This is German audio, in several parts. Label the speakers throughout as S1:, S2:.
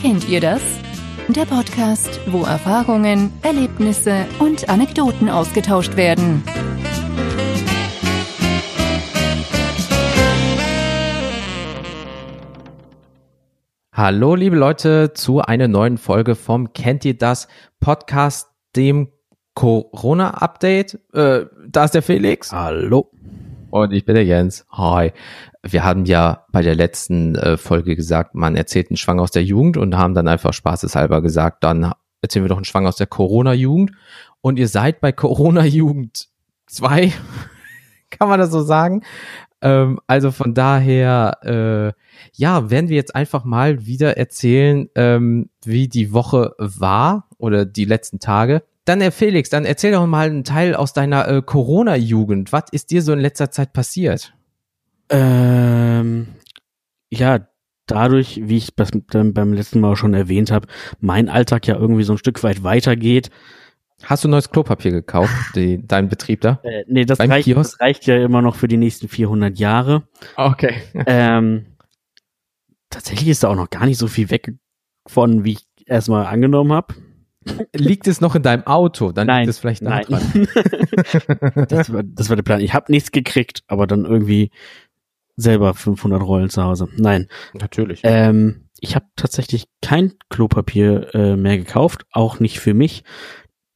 S1: Kennt ihr das? Der Podcast, wo Erfahrungen, Erlebnisse und Anekdoten ausgetauscht werden.
S2: Hallo, liebe Leute, zu einer neuen Folge vom Kennt ihr das Podcast, dem Corona-Update. Äh, da ist der Felix.
S3: Hallo.
S2: Und ich bin der Jens. Hi. Wir haben ja bei der letzten äh, Folge gesagt, man erzählt einen Schwang aus der Jugend und haben dann einfach spaßeshalber gesagt, dann erzählen wir doch einen Schwang aus der Corona-Jugend. Und ihr seid bei Corona-Jugend 2, kann man das so sagen? Ähm, also von daher, äh, ja, werden wir jetzt einfach mal wieder erzählen, ähm, wie die Woche war oder die letzten Tage. Dann, Herr Felix, dann erzähl doch mal einen Teil aus deiner äh, Corona-Jugend. Was ist dir so in letzter Zeit passiert?
S3: Ähm, ja, dadurch, wie ich das beim letzten Mal schon erwähnt habe, mein Alltag ja irgendwie so ein Stück weit weitergeht.
S2: Hast du neues Klopapier gekauft, die, dein Betrieb da?
S3: Äh, nee, das reicht, das reicht ja immer noch für die nächsten 400 Jahre.
S2: Okay.
S3: Ähm, tatsächlich ist da auch noch gar nicht so viel weg von, wie ich erstmal angenommen habe.
S2: Liegt es noch in deinem Auto? Dann liegt es vielleicht da
S3: nein.
S2: dran.
S3: das, war, das war der Plan. Ich habe nichts gekriegt, aber dann irgendwie selber 500 Rollen zu Hause. Nein,
S2: Natürlich.
S3: Ähm, ich habe tatsächlich kein Klopapier äh, mehr gekauft, auch nicht für mich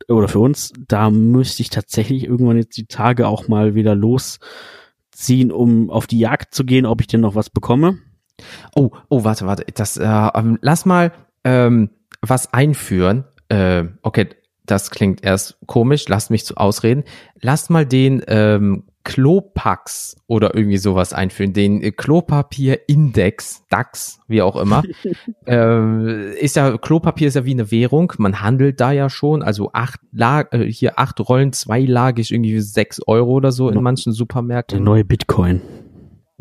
S3: oder für uns. Da müsste ich tatsächlich irgendwann jetzt die Tage auch mal wieder losziehen, um auf die Jagd zu gehen, ob ich denn noch was bekomme.
S2: Oh, oh, warte, warte. Das, äh, ähm, lass mal ähm, was einführen. Äh, okay, das klingt erst komisch. Lasst mich zu ausreden. Lasst mal den ähm, Klopax oder irgendwie sowas einführen. Den äh, Klopapierindex, DAX, wie auch immer. ähm, ist ja, Klopapier ist ja wie eine Währung. Man handelt da ja schon. Also acht Lag äh, hier acht Rollen, zweilagig irgendwie sechs Euro oder so in manchen
S3: Der
S2: Supermärkten.
S3: neue Bitcoin.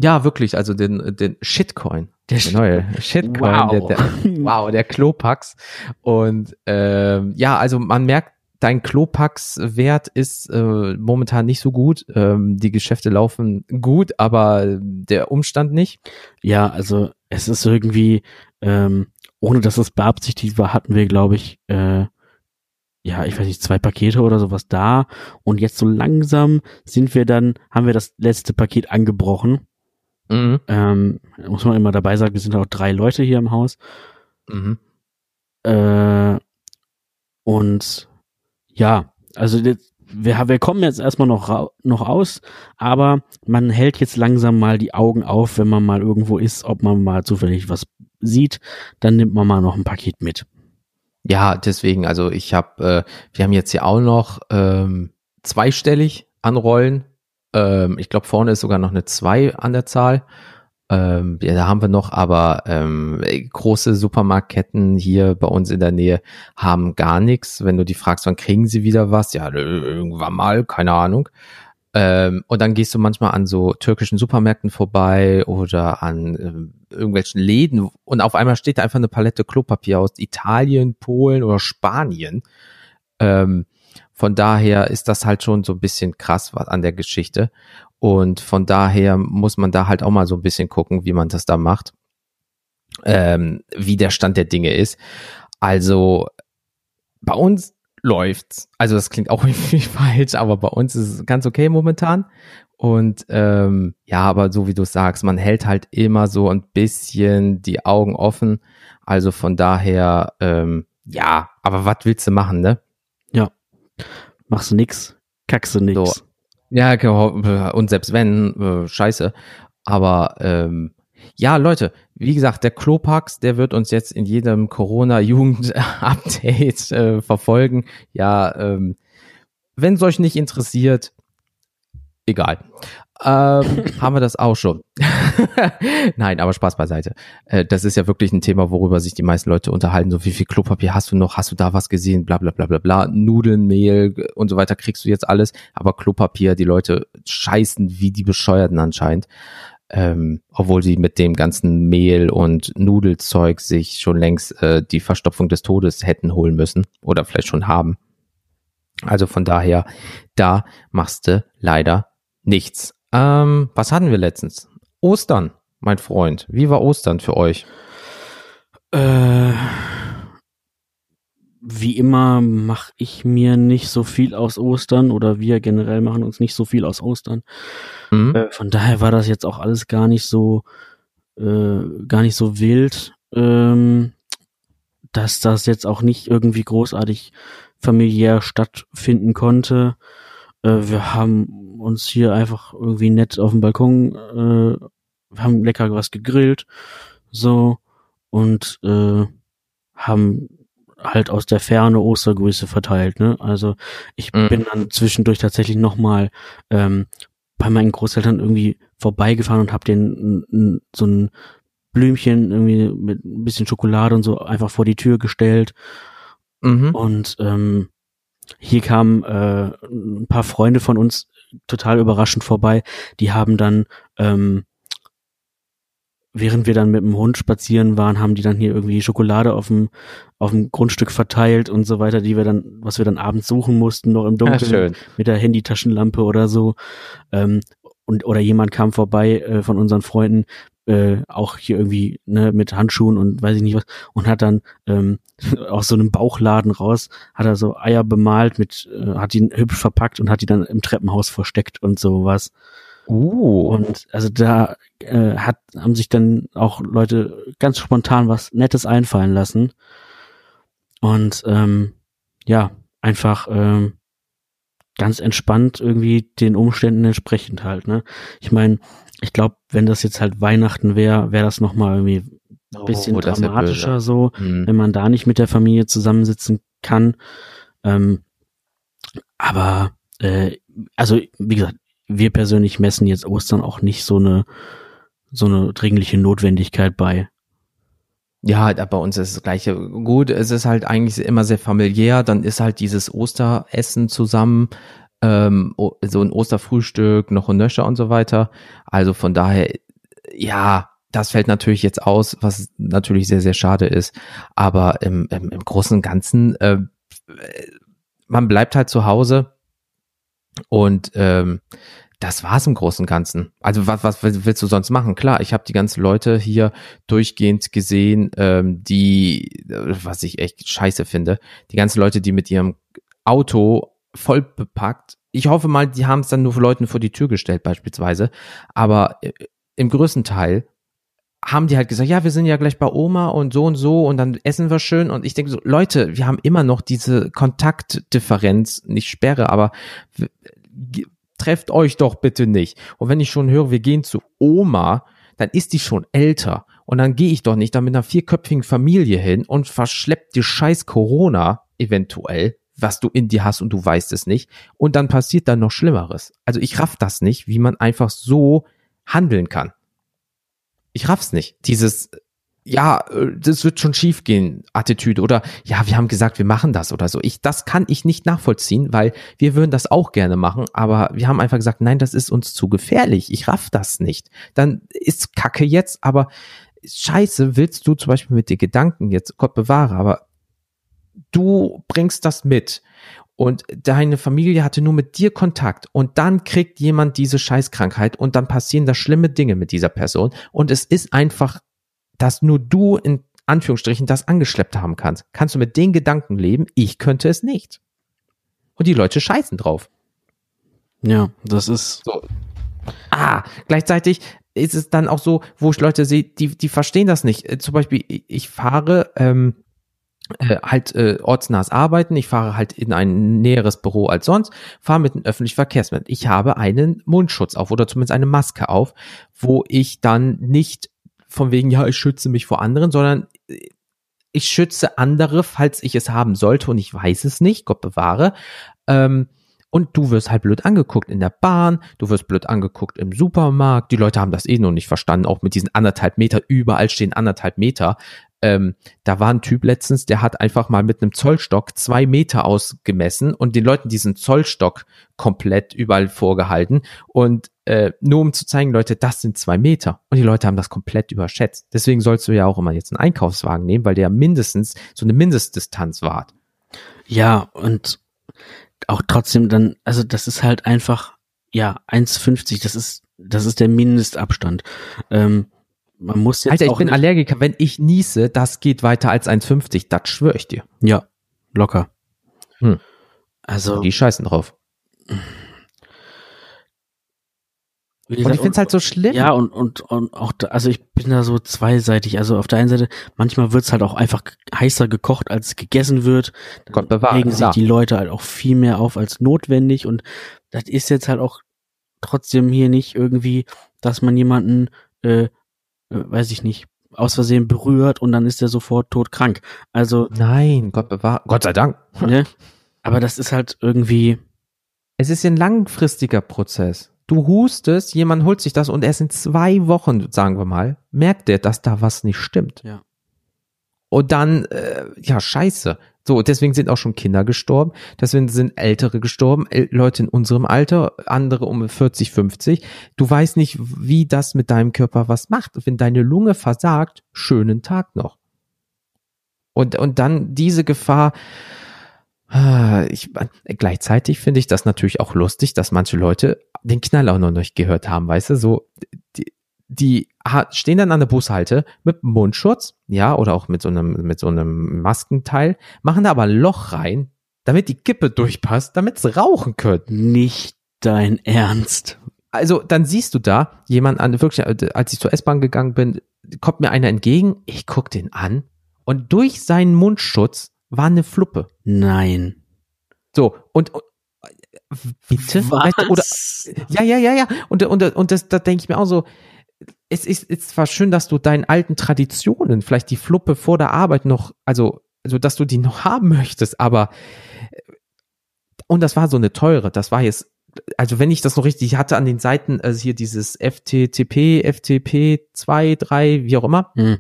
S2: Ja, wirklich, also den, den Shitcoin.
S3: Der
S2: Der neue Shitcoin,
S3: Wow.
S2: der, der, wow, der Klopax. Und ähm, ja, also man merkt, dein Klopax-Wert ist äh, momentan nicht so gut. Ähm, die Geschäfte laufen gut, aber der Umstand nicht.
S3: Ja, also es ist irgendwie, ähm, ohne dass es beabsichtigt war, hatten wir, glaube ich, äh, ja, ich weiß nicht, zwei Pakete oder sowas da. Und jetzt so langsam sind wir dann, haben wir das letzte Paket angebrochen.
S2: Mhm.
S3: Ähm, muss man immer dabei sagen, wir sind auch drei Leute hier im Haus.
S2: Mhm.
S3: Äh, und ja, also jetzt, wir, wir kommen jetzt erstmal noch, noch aus, aber man hält jetzt langsam mal die Augen auf, wenn man mal irgendwo ist, ob man mal zufällig was sieht, dann nimmt man mal noch ein Paket mit.
S2: Ja, deswegen, also ich habe, äh, wir haben jetzt hier auch noch ähm, zweistellig an Rollen. Ähm, ich glaube, vorne ist sogar noch eine zwei an der Zahl. Ähm, ja, da haben wir noch, aber ähm, große Supermarktketten hier bei uns in der Nähe haben gar nichts. Wenn du die fragst, wann kriegen sie wieder was? Ja, irgendwann mal, keine Ahnung. Ähm, und dann gehst du manchmal an so türkischen Supermärkten vorbei oder an ähm, irgendwelchen Läden und auf einmal steht da einfach eine Palette Klopapier aus Italien, Polen oder Spanien. Ähm, von daher ist das halt schon so ein bisschen krass was an der Geschichte. Und von daher muss man da halt auch mal so ein bisschen gucken, wie man das da macht. Ähm, wie der Stand der Dinge ist. Also bei uns läuft's. Also das klingt auch irgendwie falsch, aber bei uns ist es ganz okay momentan. Und ähm, ja, aber so wie du sagst, man hält halt immer so ein bisschen die Augen offen. Also von daher, ähm, ja, aber was willst du machen, ne?
S3: Machst du nix, kackst du nix.
S2: So. Ja, und selbst wenn, äh, scheiße. Aber ähm, ja, Leute, wie gesagt, der Klopax, der wird uns jetzt in jedem Corona-Jugend-Update äh, verfolgen. Ja, ähm, wenn es euch nicht interessiert, egal. Ähm, haben wir das auch schon. Nein, aber Spaß beiseite. Äh, das ist ja wirklich ein Thema, worüber sich die meisten Leute unterhalten. So, wie viel Klopapier hast du noch? Hast du da was gesehen? Bla, bla, bla, bla, bla. Nudeln, Mehl und so weiter kriegst du jetzt alles. Aber Klopapier, die Leute scheißen wie die Bescheuerten anscheinend. Ähm, obwohl sie mit dem ganzen Mehl und Nudelzeug sich schon längst äh, die Verstopfung des Todes hätten holen müssen oder vielleicht schon haben. Also von daher, da machst du leider nichts. Ähm, was hatten wir letztens? Ostern, mein Freund. Wie war Ostern für euch?
S3: Äh, wie immer mache ich mir nicht so viel aus Ostern oder wir generell machen uns nicht so viel aus Ostern. Mhm. Äh, von daher war das jetzt auch alles gar nicht so äh, gar nicht so wild, ähm, dass das jetzt auch nicht irgendwie großartig familiär stattfinden konnte. Äh, wir haben uns hier einfach irgendwie nett auf dem Balkon, äh, haben lecker was gegrillt, so und äh, haben halt aus der Ferne Ostergrüße verteilt. Ne? Also ich mhm. bin dann zwischendurch tatsächlich nochmal ähm, bei meinen Großeltern irgendwie vorbeigefahren und habe den so ein Blümchen irgendwie mit ein bisschen Schokolade und so einfach vor die Tür gestellt. Mhm. Und ähm, hier kamen äh, ein paar Freunde von uns total überraschend vorbei. Die haben dann ähm, während wir dann mit dem Hund spazieren waren, haben die dann hier irgendwie Schokolade auf dem, auf dem Grundstück verteilt und so weiter, die wir dann, was wir dann abends suchen mussten, noch im Dunkeln mit der Handytaschenlampe oder so. Ähm, und, oder jemand kam vorbei äh, von unseren Freunden, äh, auch hier irgendwie ne, mit Handschuhen und weiß ich nicht was und hat dann ähm, aus so einem Bauchladen raus hat er so Eier bemalt mit äh, hat die hübsch verpackt und hat die dann im Treppenhaus versteckt und sowas Uh. Und also da äh, hat, haben sich dann auch Leute ganz spontan was Nettes einfallen lassen. Und ähm, ja, einfach ähm, ganz entspannt irgendwie den Umständen entsprechend halt. Ne? Ich meine, ich glaube, wenn das jetzt halt Weihnachten wäre, wäre das nochmal irgendwie ein bisschen oh, dramatischer so, hm. wenn man da nicht mit der Familie zusammensitzen kann. Ähm, aber äh, also wie gesagt, wir persönlich messen jetzt Ostern auch nicht so eine, so eine dringliche Notwendigkeit bei.
S2: Ja, bei uns ist das Gleiche. Gut, es ist halt eigentlich immer sehr familiär. Dann ist halt dieses Osteressen zusammen, ähm, so ein Osterfrühstück, noch ein Nöscher und so weiter. Also von daher, ja, das fällt natürlich jetzt aus, was natürlich sehr, sehr schade ist. Aber im, im, im Großen und Ganzen, äh, man bleibt halt zu Hause und ähm, das war's im Großen und Ganzen. Also was, was willst du sonst machen? Klar, ich habe die ganzen Leute hier durchgehend gesehen, ähm, die, was ich echt scheiße finde, die ganzen Leute, die mit ihrem Auto voll bepackt. Ich hoffe mal, die haben es dann nur für Leuten vor die Tür gestellt beispielsweise. Aber äh, im größten Teil haben die halt gesagt, ja, wir sind ja gleich bei Oma und so und so und dann essen wir schön. Und ich denke so, Leute, wir haben immer noch diese Kontaktdifferenz, nicht Sperre, aber trefft euch doch bitte nicht. Und wenn ich schon höre, wir gehen zu Oma, dann ist die schon älter. Und dann gehe ich doch nicht da mit einer vierköpfigen Familie hin und verschleppt die scheiß Corona eventuell, was du in dir hast und du weißt es nicht. Und dann passiert dann noch Schlimmeres. Also ich raff das nicht, wie man einfach so handeln kann. Ich raff's nicht. Dieses, ja, äh, das wird schon schief gehen, Attitüde oder ja, wir haben gesagt, wir machen das oder so. Ich, das kann ich nicht nachvollziehen, weil wir würden das auch gerne machen, aber wir haben einfach gesagt, nein, das ist uns zu gefährlich. Ich raff das nicht. Dann ist Kacke jetzt, aber Scheiße, willst du zum Beispiel mit dir Gedanken jetzt, Gott bewahre, aber du bringst das mit und deine Familie hatte nur mit dir Kontakt und dann kriegt jemand diese Scheißkrankheit und dann passieren da schlimme Dinge mit dieser Person und es ist einfach dass nur du in Anführungsstrichen das angeschleppt haben kannst. Kannst du mit den Gedanken leben? Ich könnte es nicht. Und die Leute scheißen drauf.
S3: Ja, das ist. So.
S2: Ah, gleichzeitig ist es dann auch so, wo ich Leute sehe, die, die verstehen das nicht. Äh, zum Beispiel, ich fahre ähm, äh, halt äh, ortsnahes Arbeiten, ich fahre halt in ein näheres Büro als sonst, fahre mit einem öffentlichen Verkehrsmittel. Ich habe einen Mundschutz auf oder zumindest eine Maske auf, wo ich dann nicht von wegen, ja, ich schütze mich vor anderen, sondern ich schütze andere, falls ich es haben sollte und ich weiß es nicht, Gott bewahre. Ähm, und du wirst halt blöd angeguckt in der Bahn, du wirst blöd angeguckt im Supermarkt. Die Leute haben das eh noch nicht verstanden, auch mit diesen anderthalb Meter, überall stehen anderthalb Meter. Ähm, da war ein Typ letztens, der hat einfach mal mit einem Zollstock zwei Meter ausgemessen und den Leuten diesen Zollstock komplett überall vorgehalten und äh, nur um zu zeigen, Leute, das sind zwei Meter. Und die Leute haben das komplett überschätzt. Deswegen sollst du ja auch immer jetzt einen Einkaufswagen nehmen, weil der mindestens so eine Mindestdistanz wahrt.
S3: Ja, und auch trotzdem dann, also das ist halt einfach, ja, 1,50, das ist, das ist der Mindestabstand. Ähm, man muss jetzt
S2: Alter, ich bin Allergiker. Wenn ich niese, das geht weiter als 1,50. Das schwöre ich dir.
S3: Ja. Locker.
S2: Hm.
S3: Also,
S2: Die scheißen drauf. Und ich finde es halt so schlimm.
S3: Ja, und, und, und auch, da, also ich bin da so zweiseitig. Also auf der einen Seite, manchmal wird's halt auch einfach heißer gekocht, als gegessen wird.
S2: Gott bewahre,
S3: regen sich die Leute halt auch viel mehr auf als notwendig. Und das ist jetzt halt auch trotzdem hier nicht irgendwie, dass man jemanden, äh, weiß ich nicht, aus Versehen berührt und dann ist er sofort todkrank. Also,
S2: Nein, Gott bewahre. Gott sei Dank.
S3: ne? Aber das ist halt irgendwie,
S2: Es ist ein langfristiger Prozess. Du hustest, jemand holt sich das und erst in zwei Wochen, sagen wir mal, merkt er, dass da was nicht stimmt.
S3: Ja.
S2: Und dann, äh, ja, scheiße. So, deswegen sind auch schon Kinder gestorben, deswegen sind Ältere gestorben, Leute in unserem Alter, andere um 40, 50. Du weißt nicht, wie das mit deinem Körper was macht. Wenn deine Lunge versagt, schönen Tag noch. Und, und dann diese Gefahr, Ah, Ich, gleichzeitig finde ich das natürlich auch lustig, dass manche Leute den Knall auch noch nicht gehört haben, weißt du, so, die, die stehen dann an der Bushalte mit Mundschutz, ja, oder auch mit so einem, mit so einem Maskenteil, machen da aber ein Loch rein, damit die Kippe durchpasst, damit sie rauchen können.
S3: nicht dein Ernst.
S2: Also, dann siehst du da jemand an, wirklich, äh, als ich zur S-Bahn gegangen bin, kommt mir einer entgegen, ich guck den an und durch seinen Mundschutz war eine Fluppe.
S3: Nein.
S2: So, und, und bitte? Weißt du, oder, ja, ja, ja, ja. Und, und, und das, da denke ich mir auch so, es ist, ist zwar schön, dass du deinen alten Traditionen, vielleicht die Fluppe vor der Arbeit noch, also, also dass du die noch haben möchtest, aber und das war so eine teure, das war jetzt, also wenn ich das noch richtig hatte an den Seiten, also hier dieses FTTP, FTP 2, 3, wie auch immer,
S3: Hm.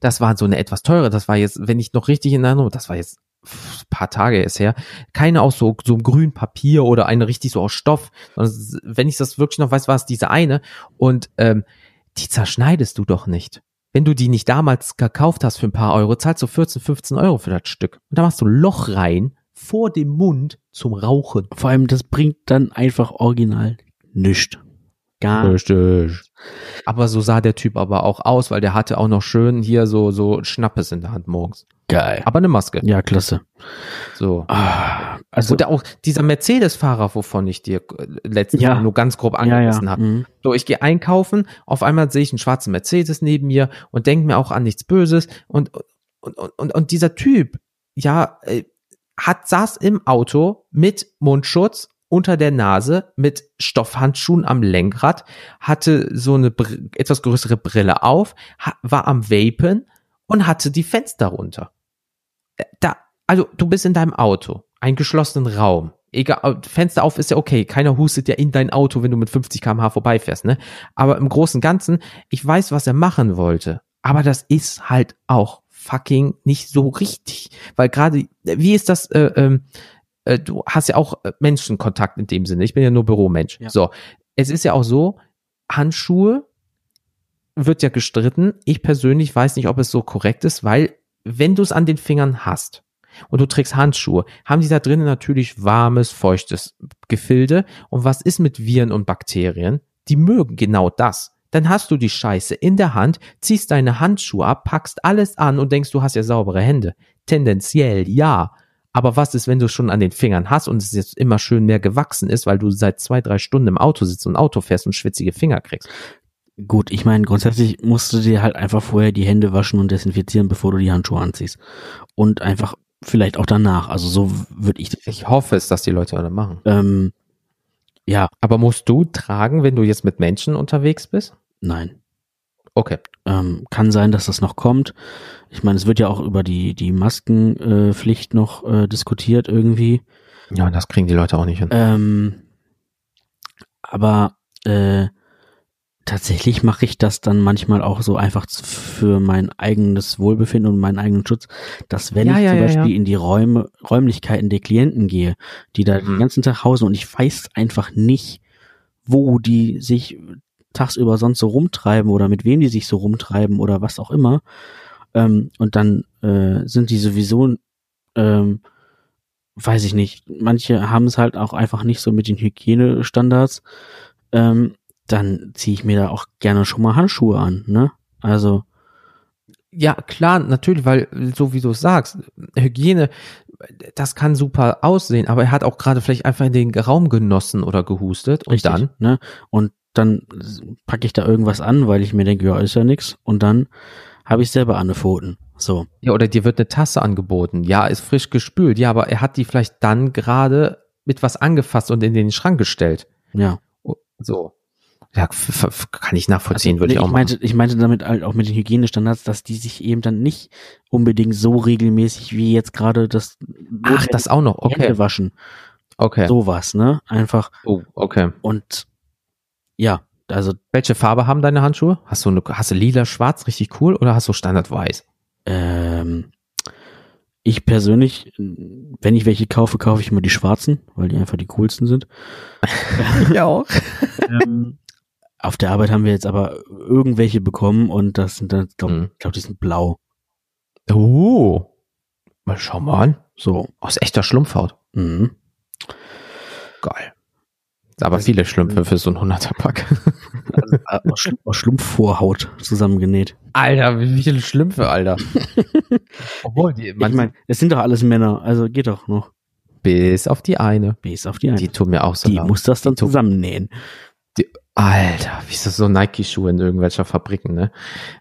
S2: das war so eine etwas teure, das war jetzt, wenn ich noch richtig in Erinnerung, das war jetzt ein paar Tage ist her, keine aus so, so einem grünen Papier oder eine richtig so aus Stoff, wenn ich das wirklich noch weiß, war es diese eine und ähm, die zerschneidest du doch nicht. Wenn du die nicht damals gekauft hast für ein paar Euro, zahlst du 14, 15 Euro für das Stück. Und da machst du ein Loch rein vor dem Mund zum Rauchen.
S3: Vor allem, das bringt dann einfach original nichts. Gar
S2: Richtig. Aber so sah der Typ aber auch aus, weil der hatte auch noch schön hier so, so Schnappes in der Hand morgens.
S3: Geil.
S2: Aber eine Maske.
S3: Ja, klasse.
S2: So.
S3: Ah, also,
S2: Und auch dieser Mercedes-Fahrer, wovon ich dir äh, letztens
S3: Ja.
S2: nur ganz grob
S3: ja, ja.
S2: angerissen habe.
S3: mhm.
S2: So, ich gehe einkaufen, auf einmal sehe ich einen schwarzen Mercedes neben mir und denke mir auch an nichts Böses. Und, und, und, und, und dieser Typ, ja, äh, hat, saß im Auto mit Mundschutz unter der Nase, mit Stoffhandschuhen am Lenkrad, hatte so eine etwas größere Brille auf, war am Vapen und hatte die Fenster runter. Da, also du bist in deinem Auto, einen geschlossenen Raum. Egal, Fenster auf ist ja okay. Keiner hustet ja in dein Auto, wenn du mit 50 km/h vorbeifährst, ne? Aber im Großen und Ganzen, ich weiß, was er machen wollte. Aber das ist halt auch fucking nicht so richtig. Weil gerade, wie ist das, äh, ähm, äh, du hast ja auch äh, Menschenkontakt in dem Sinne. Ich bin ja nur Büromensch.
S3: Ja.
S2: So. Es ist ja auch so, Handschuhe wird ja gestritten. Ich persönlich weiß nicht, ob es so korrekt ist, weil wenn du es an den Fingern hast und du trägst Handschuhe, haben die da drinnen natürlich warmes, feuchtes Gefilde. Und was ist mit Viren und Bakterien? Die mögen genau das. Dann hast du die Scheiße in der Hand, ziehst deine Handschuhe ab, packst alles an und denkst, du hast ja saubere Hände. Tendenziell ja. Aber was ist, wenn du es schon an den Fingern hast und es jetzt immer schön mehr gewachsen ist, weil du seit zwei, drei Stunden im Auto sitzt und Auto fährst und schwitzige Finger kriegst?
S3: Gut, ich meine, grundsätzlich musst du dir halt einfach vorher die Hände waschen und desinfizieren, bevor du die Handschuhe anziehst. Und einfach vielleicht auch danach. Also so würde ich.
S2: Ich hoffe es, dass die Leute das machen.
S3: Ähm, ja,
S2: Aber musst du tragen, wenn du jetzt mit Menschen unterwegs bist?
S3: nein.
S2: Okay.
S3: Ähm, kann sein, dass das noch kommt. Ich meine, es wird ja auch über die, die Maskenpflicht äh, noch äh, diskutiert irgendwie.
S2: Ja, das kriegen die Leute auch nicht hin.
S3: Ähm, aber äh, tatsächlich mache ich das dann manchmal auch so einfach für mein eigenes Wohlbefinden und meinen eigenen Schutz, dass wenn
S2: Ja,
S3: ich
S2: ja,
S3: zum
S2: ja,
S3: Beispiel
S2: ja.
S3: in die Räume, Räumlichkeiten der Klienten gehe, die da den
S2: Mhm.
S3: ganzen Tag hausen und ich weiß einfach nicht, wo die sich tagsüber sonst so rumtreiben oder mit wem die sich so rumtreiben oder was auch immer. Ähm, und dann äh, sind die sowieso, ähm, weiß ich nicht, manche haben es halt auch einfach nicht so mit den Hygienestandards. Ähm, dann ziehe ich mir da auch gerne schon mal Handschuhe an, ne? Also,
S2: Ja, klar, natürlich, weil so wie du es sagst, Hygiene, das kann super aussehen, aber er hat auch gerade vielleicht einfach in den Raum genossen oder gehustet und
S3: Richtig,
S2: dann,
S3: Ne? Und dann packe ich da irgendwas an, weil ich mir denke, ja, ist ja nix. Und dann habe ich selber angepfoten. So.
S2: ja, oder dir wird eine Tasse angeboten. Ja, ist frisch gespült. Ja, aber er hat die vielleicht dann gerade mit was angefasst und in den Schrank gestellt.
S3: Ja.
S2: So. Ja, kann ich nachvollziehen,
S3: Also,
S2: würde
S3: nee,
S2: ich auch
S3: ich
S2: machen.
S3: meinte, ich meinte damit halt auch mit den Hygienestandards, dass die sich eben dann nicht unbedingt so regelmäßig wie jetzt gerade das
S2: Ach, das auch noch.
S3: Hände
S2: Okay.
S3: waschen.
S2: Okay.
S3: Sowas, ne? Einfach
S2: Oh, okay.
S3: und ja, also
S2: Welche Farbe haben deine Handschuhe? Hast du eine, hast du lila, schwarz, richtig cool oder hast du Standard weiß?
S3: ähm, ich persönlich, wenn ich welche kaufe, kaufe ich immer die schwarzen, weil die einfach die coolsten sind.
S2: Ja auch.
S3: ähm, auf der Arbeit haben wir jetzt aber irgendwelche bekommen und das sind dann, glaube
S2: Mhm.
S3: glaub, die sind blau.
S2: Oh. Mal schau mal an.
S3: So.
S2: Aus echter Schlumpfhaut.
S3: Mhm.
S2: Geil. Aber viele Schlümpfe für so ein 100er-Pack.
S3: Äh, aus, Schl aus Schlumpfvorhaut zusammengenäht.
S2: Alter, wie viele Schlümpfe, Alter. Obwohl, die,
S3: Ich meine, es sind doch alles Männer, also geht doch noch.
S2: bis auf die eine.
S3: Bis auf die eine.
S2: Die
S3: Die,
S2: tun mir auch so leid.
S3: muss das dann
S2: Die
S3: zusammennähen.
S2: Alter, wie das so Nike-Schuhe in irgendwelcher Fabriken, ne?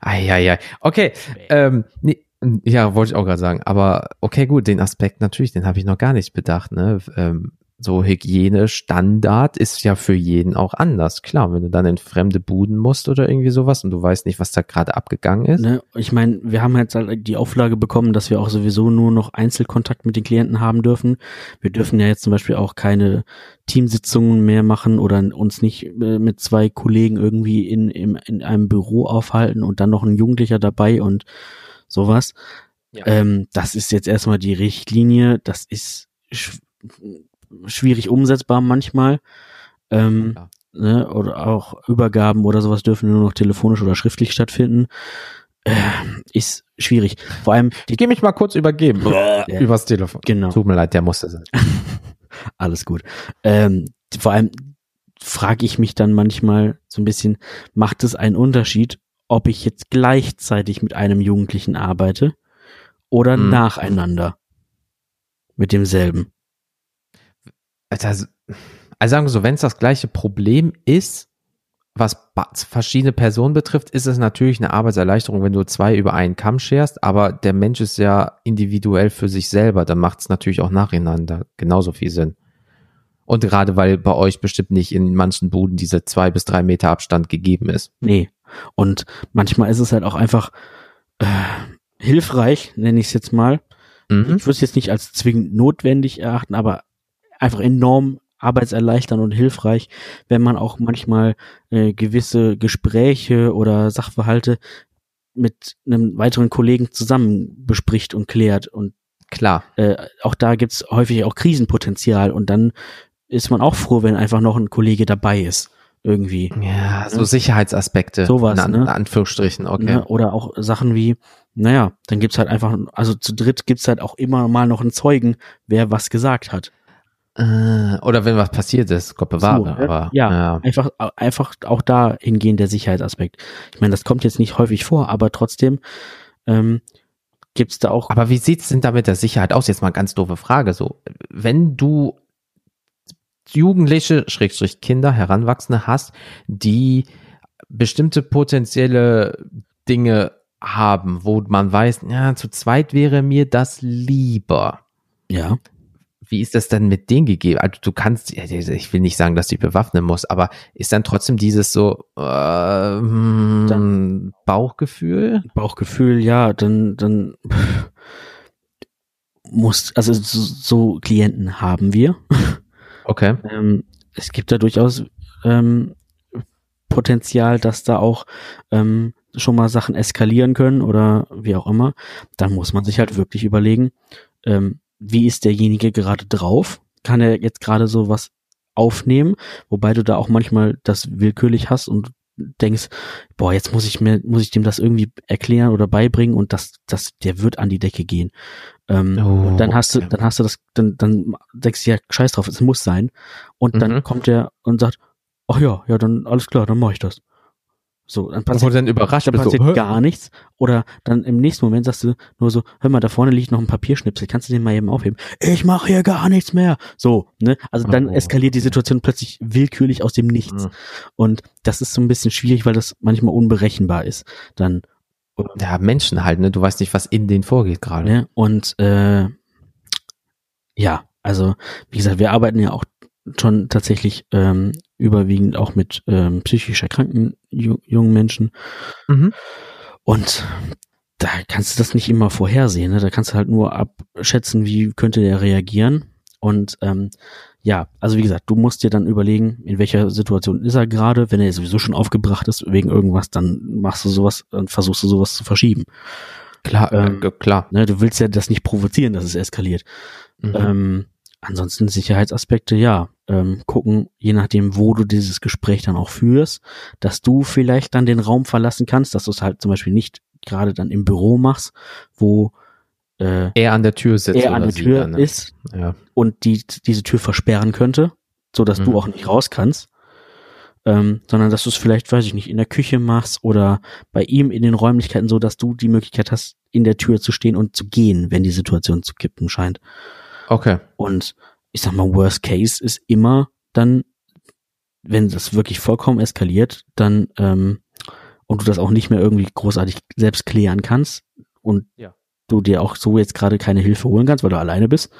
S2: Eieiei. Okay, ähm, nee, ja, wollte ich auch gerade sagen. Aber okay, gut, den Aspekt natürlich, den habe ich noch gar nicht bedacht, ne? Ähm, so Hygienestandard ist ja für jeden auch anders. Klar, wenn du dann in fremde Buden musst oder irgendwie sowas und du weißt nicht, was da gerade abgegangen ist.
S3: Ne? Ich meine, wir haben jetzt halt die Auflage bekommen, dass wir auch sowieso nur noch Einzelkontakt mit den Klienten haben dürfen. Wir dürfen ja jetzt zum Beispiel auch keine Teamsitzungen mehr machen oder uns nicht äh, mit zwei Kollegen irgendwie in, in, in einem Büro aufhalten und dann noch ein Jugendlicher dabei und sowas.
S2: Ja.
S3: Ähm, das ist jetzt erstmal die Richtlinie. Das ist schwierig umsetzbar manchmal. Ähm,
S2: Klar.
S3: ne, oder auch Übergaben oder sowas dürfen nur noch telefonisch oder schriftlich stattfinden. Äh, ist schwierig. Vor allem die
S2: Ich gehe mich mal kurz übergeben.
S3: Ja.
S2: Übers Telefon.
S3: Genau.
S2: Tut mir leid, der musste sein.
S3: alles gut. Ähm, vor allem frage ich mich dann manchmal so ein bisschen, macht es einen Unterschied, ob ich jetzt gleichzeitig mit einem Jugendlichen arbeite oder
S2: Mhm.
S3: nacheinander mit demselben?
S2: Also, also sagen wir so, wenn es das gleiche Problem ist, was verschiedene Personen betrifft, ist es natürlich eine Arbeitserleichterung, wenn du zwei über einen Kamm scherst, aber der Mensch ist ja individuell für sich selber, dann macht es natürlich auch nacheinander genauso viel Sinn. Und gerade weil bei euch bestimmt nicht in manchen Buden diese zwei bis drei Meter Abstand gegeben ist.
S3: Nee. Und manchmal ist es halt auch einfach äh, hilfreich, nenne ich es jetzt mal,
S2: Mhm.
S3: ich würde es jetzt nicht als zwingend notwendig erachten, aber einfach enorm arbeitserleichternd und hilfreich, wenn man auch manchmal äh, gewisse Gespräche oder Sachverhalte mit einem weiteren Kollegen zusammen bespricht und klärt. Und
S2: Klar.
S3: äh, auch da gibt's häufig auch Krisenpotenzial und dann ist man auch froh, wenn einfach noch ein Kollege dabei ist. Irgendwie.
S2: Ja, so Sicherheitsaspekte.
S3: Sowas,
S2: in An
S3: ne?
S2: Anführungsstrichen, okay.
S3: Ne? Oder auch Sachen wie, naja, dann gibt's halt einfach, also zu dritt gibt's halt auch immer mal noch einen Zeugen, wer was gesagt hat.
S2: Äh, oder wenn was passiert ist, Gott bewahre,
S3: So, ne?
S2: aber
S3: ja,
S2: ja.
S3: Einfach, einfach auch da hingehend der Sicherheitsaspekt. Ich meine, das kommt jetzt nicht häufig vor, aber trotzdem ähm, gibt's da auch.
S2: Aber wie sieht's denn da mit der Sicherheit aus? Jetzt mal ganz doofe Frage. So, wenn du Jugendliche, Schrägstrich Kinder, Heranwachsende hast, die bestimmte potenzielle Dinge haben, wo man weiß, ja, zu zweit wäre mir das lieber.
S3: Ja,
S2: Wie ist das denn mit denen gegeben? Also du kannst, ich will nicht sagen, dass du die bewaffnen musst, aber ist dann trotzdem dieses so äh, hm, Bauchgefühl?
S3: Bauchgefühl, ja, dann, dann muss, also so, so Klienten haben wir.
S2: Okay.
S3: ähm, es gibt da durchaus ähm, Potenzial, dass da auch ähm, schon mal Sachen eskalieren können oder wie auch immer. Dann muss man sich halt wirklich überlegen, ähm, wie ist derjenige gerade drauf? Kann er jetzt gerade so was aufnehmen? Wobei du da auch manchmal das willkürlich hast und denkst, boah, jetzt muss ich mir, muss ich dem das irgendwie erklären oder beibringen und das, das, der wird an die Decke gehen. Ähm,
S2: Oh,
S3: dann hast du, dann hast du das, dann, dann denkst du ja, scheiß drauf, es muss sein. Und dann
S2: Mhm.
S3: kommt er und sagt, ach ja, ja, dann alles klar, dann mach ich das. So, dann passiert,
S2: dann überrascht
S3: dann passiert
S2: so,
S3: gar nichts. Oder dann im nächsten Moment sagst du nur so, hör mal, da vorne liegt noch ein Papierschnipsel, kannst du den mal eben aufheben? Ich mache hier gar nichts mehr. So, ne? Also dann
S2: Oh,
S3: eskaliert die. Situation plötzlich willkürlich aus dem Nichts.
S2: Mhm.
S3: Und das ist so ein bisschen schwierig, weil das manchmal unberechenbar ist. Dann,
S2: Ja, Menschen halt, ne? Du weißt nicht, was in denen vorgeht gerade.
S3: ne? Und äh, ja, also wie gesagt, wir arbeiten ja auch schon tatsächlich ähm, überwiegend auch mit ähm, psychisch erkrankten ju jungen Menschen.
S2: Mhm.
S3: Und da kannst du das nicht immer vorhersehen. Ne? Da kannst du halt nur abschätzen, wie könnte der reagieren. Und ähm, ja, also wie gesagt, du musst dir dann überlegen, in welcher Situation ist er gerade. Wenn er sowieso schon aufgebracht ist wegen irgendwas, dann machst du sowas, dann versuchst du sowas zu verschieben.
S2: Klar,
S3: Ähm,
S2: äh, klar.
S3: Ne? Du willst ja das nicht provozieren, dass es eskaliert.
S2: Mhm.
S3: Ähm, ansonsten Sicherheitsaspekte, ja. Ähm, gucken, je nachdem, wo du dieses Gespräch dann auch führst, dass du vielleicht dann den Raum verlassen kannst, dass du es halt zum Beispiel nicht gerade dann im Büro machst, wo äh,
S2: er an der Tür sitzt.
S3: er an der Tür
S2: dann, ne?
S3: ist
S2: Ja.
S3: und die diese Tür versperren könnte, so dass du
S2: Mhm.
S3: auch nicht raus kannst, ähm, sondern dass du es vielleicht, weiß ich nicht, in der Küche machst oder bei ihm in den Räumlichkeiten, so dass du die Möglichkeit hast, in der Tür zu stehen und zu gehen, wenn die Situation zu kippen scheint.
S2: Okay.
S3: Und ich sag mal, Worst Case ist immer dann, wenn das wirklich vollkommen eskaliert, dann ähm, und du das auch nicht mehr irgendwie großartig selbst klären kannst und
S2: Ja.
S3: du dir auch so jetzt gerade keine Hilfe holen kannst, weil du alleine bist,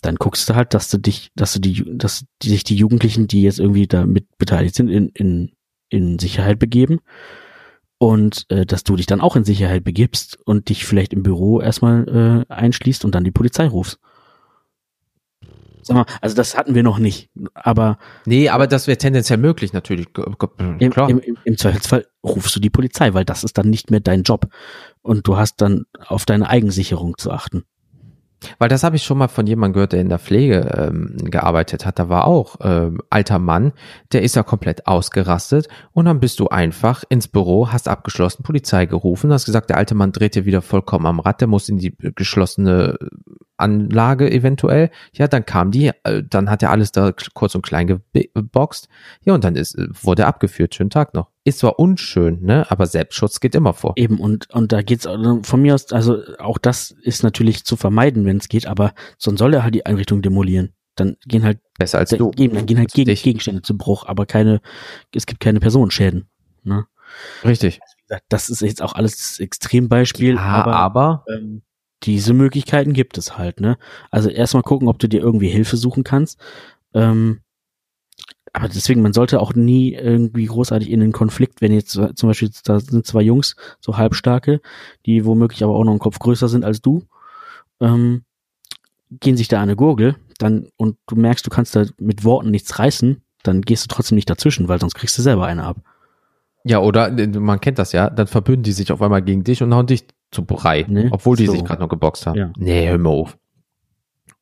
S3: dann guckst du halt, dass du dich, dass du die, dass die, sich die Jugendlichen, die jetzt irgendwie da mit beteiligt sind, in, in, in Sicherheit begeben und äh, dass du dich dann auch in Sicherheit begibst und dich vielleicht im Büro erstmal äh, einschließt und dann die Polizei rufst. Sag mal, also das hatten wir noch nicht, aber
S2: Nee, aber das wäre tendenziell möglich, natürlich. Klar.
S3: im, im, im Zweifelsfall rufst du die Polizei, weil das ist dann nicht mehr dein Job und du hast dann auf deine Eigensicherung zu achten.
S2: Weil das habe ich schon mal von jemandem gehört, der in der Pflege ähm, gearbeitet hat. Da war auch ähm, alter Mann, der ist ja komplett ausgerastet und dann bist du einfach ins Büro, hast abgeschlossen, Polizei gerufen, hast gesagt, der alte Mann dreht dir wieder vollkommen am Rad, der muss in die äh, geschlossene Anlage eventuell. Ja, dann kam die, äh, dann hat er alles da kurz und klein geboxt. Ja, und dann ist, äh, wurde er abgeführt. Schönen Tag noch. Ist zwar unschön, ne, aber Selbstschutz geht immer vor.
S3: Eben, und, und da geht's also von mir aus, also auch das ist natürlich zu vermeiden, wenn es geht, aber sonst soll er halt die Einrichtung demolieren. Dann gehen halt,
S2: Besser als du.
S3: gehen, dann gehen halt Gegen. Gegenstände zu Bruch, aber keine, es gibt keine Personenschäden. Ne?
S2: Richtig.
S3: Gesagt, Das ist jetzt auch alles Extrembeispiel,
S2: Ja,
S3: aber,
S2: aber
S3: ähm, diese Möglichkeiten gibt es halt, ne? Also erstmal gucken, ob du dir irgendwie Hilfe suchen kannst. Ähm, aber deswegen, man sollte auch nie irgendwie großartig in den Konflikt, wenn jetzt zum Beispiel, da sind zwei Jungs, so halbstarke, die womöglich aber auch noch einen Kopf größer sind als du, ähm, gehen sich da eine Gurgel, dann, und du merkst, du kannst da mit Worten nichts reißen, dann gehst du trotzdem nicht dazwischen, weil sonst kriegst du selber eine ab.
S2: Ja, oder äh, man kennt das ja, dann verbünden die sich auf einmal gegen dich und hauen dich zu Brei,
S3: Ne?
S2: obwohl die
S3: So.
S2: sich gerade noch geboxt haben.
S3: Ja.
S2: Nee, hör mal auf.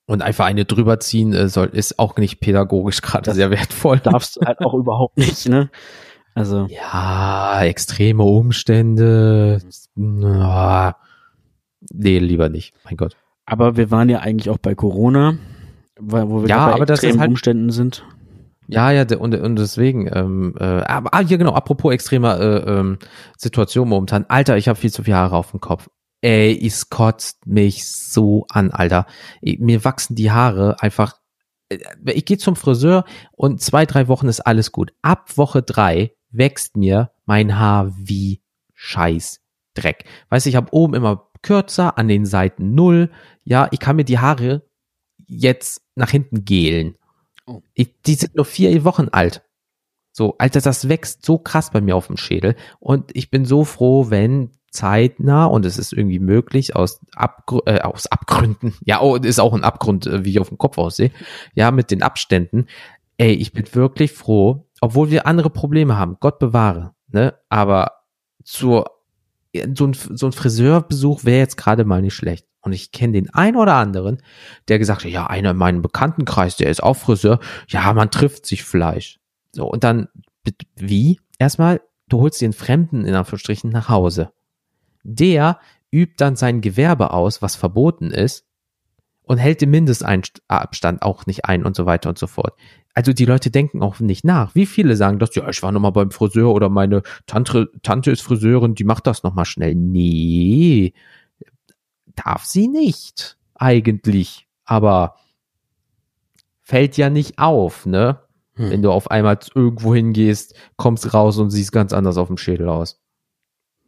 S2: Und einfach eine drüber ziehen äh, soll, ist auch nicht pädagogisch gerade sehr wertvoll.
S3: Darfst du halt auch überhaupt nicht, ne? Also,
S2: Ja, extreme Umstände. Nee, lieber nicht. Mein Gott.
S3: Aber wir waren ja eigentlich auch bei Corona, wo wir
S2: Ja,
S3: bei
S2: aber
S3: extremen
S2: halt-
S3: Umständen sind.
S2: Ja, ja, und, und deswegen, ähm, äh, aber ah, hier genau, apropos extremer äh, ähm, Situation momentan. Alter, ich habe viel zu viele Haare auf dem Kopf. Ey, es kotzt mich so an, Alter. Mir wachsen die Haare einfach. äh, Ich gehe zum Friseur und zwei, drei Wochen ist alles gut. Ab Woche drei wächst mir mein Haar wie Scheiß Dreck. Weißt du, ich habe oben immer kürzer, an den Seiten null. Ja, ich kann mir die Haare jetzt nach hinten gelen.
S3: Oh.
S2: Ich, die sind nur vier Wochen alt. So, Alter, das wächst so krass bei mir auf dem Schädel. Und ich bin so froh, wenn zeitnah, und es ist irgendwie möglich, aus, Abgrü äh, aus Abgründen, ja, oh, ist auch ein Abgrund, äh, wie ich auf dem Kopf aussehe, ja, mit den Abständen. Ey, ich bin wirklich froh, obwohl wir andere Probleme haben, Gott bewahre, ne, aber zur, so ein, so ein Friseurbesuch wäre jetzt gerade mal nicht schlecht. Und ich kenne den einen oder anderen, der gesagt hat, ja, einer in meinem Bekanntenkreis, der ist auch Friseur, ja, man trifft sich Fleisch. So, und dann, wie? Erstmal, du holst den Fremden in Anführungsstrichen nach Hause. Der übt dann sein Gewerbe aus, was verboten ist. und hält den Mindestabstand auch nicht ein und so weiter und so fort. Also die Leute denken auch nicht nach. Wie viele sagen das, ja, ich war nochmal beim Friseur oder meine Tante, Tante ist Friseurin, die macht das nochmal schnell. Nee, darf sie nicht, eigentlich. Aber fällt ja nicht auf, ne? Hm. Wenn du auf einmal irgendwo hingehst, kommst raus und siehst ganz anders auf dem Schädel aus.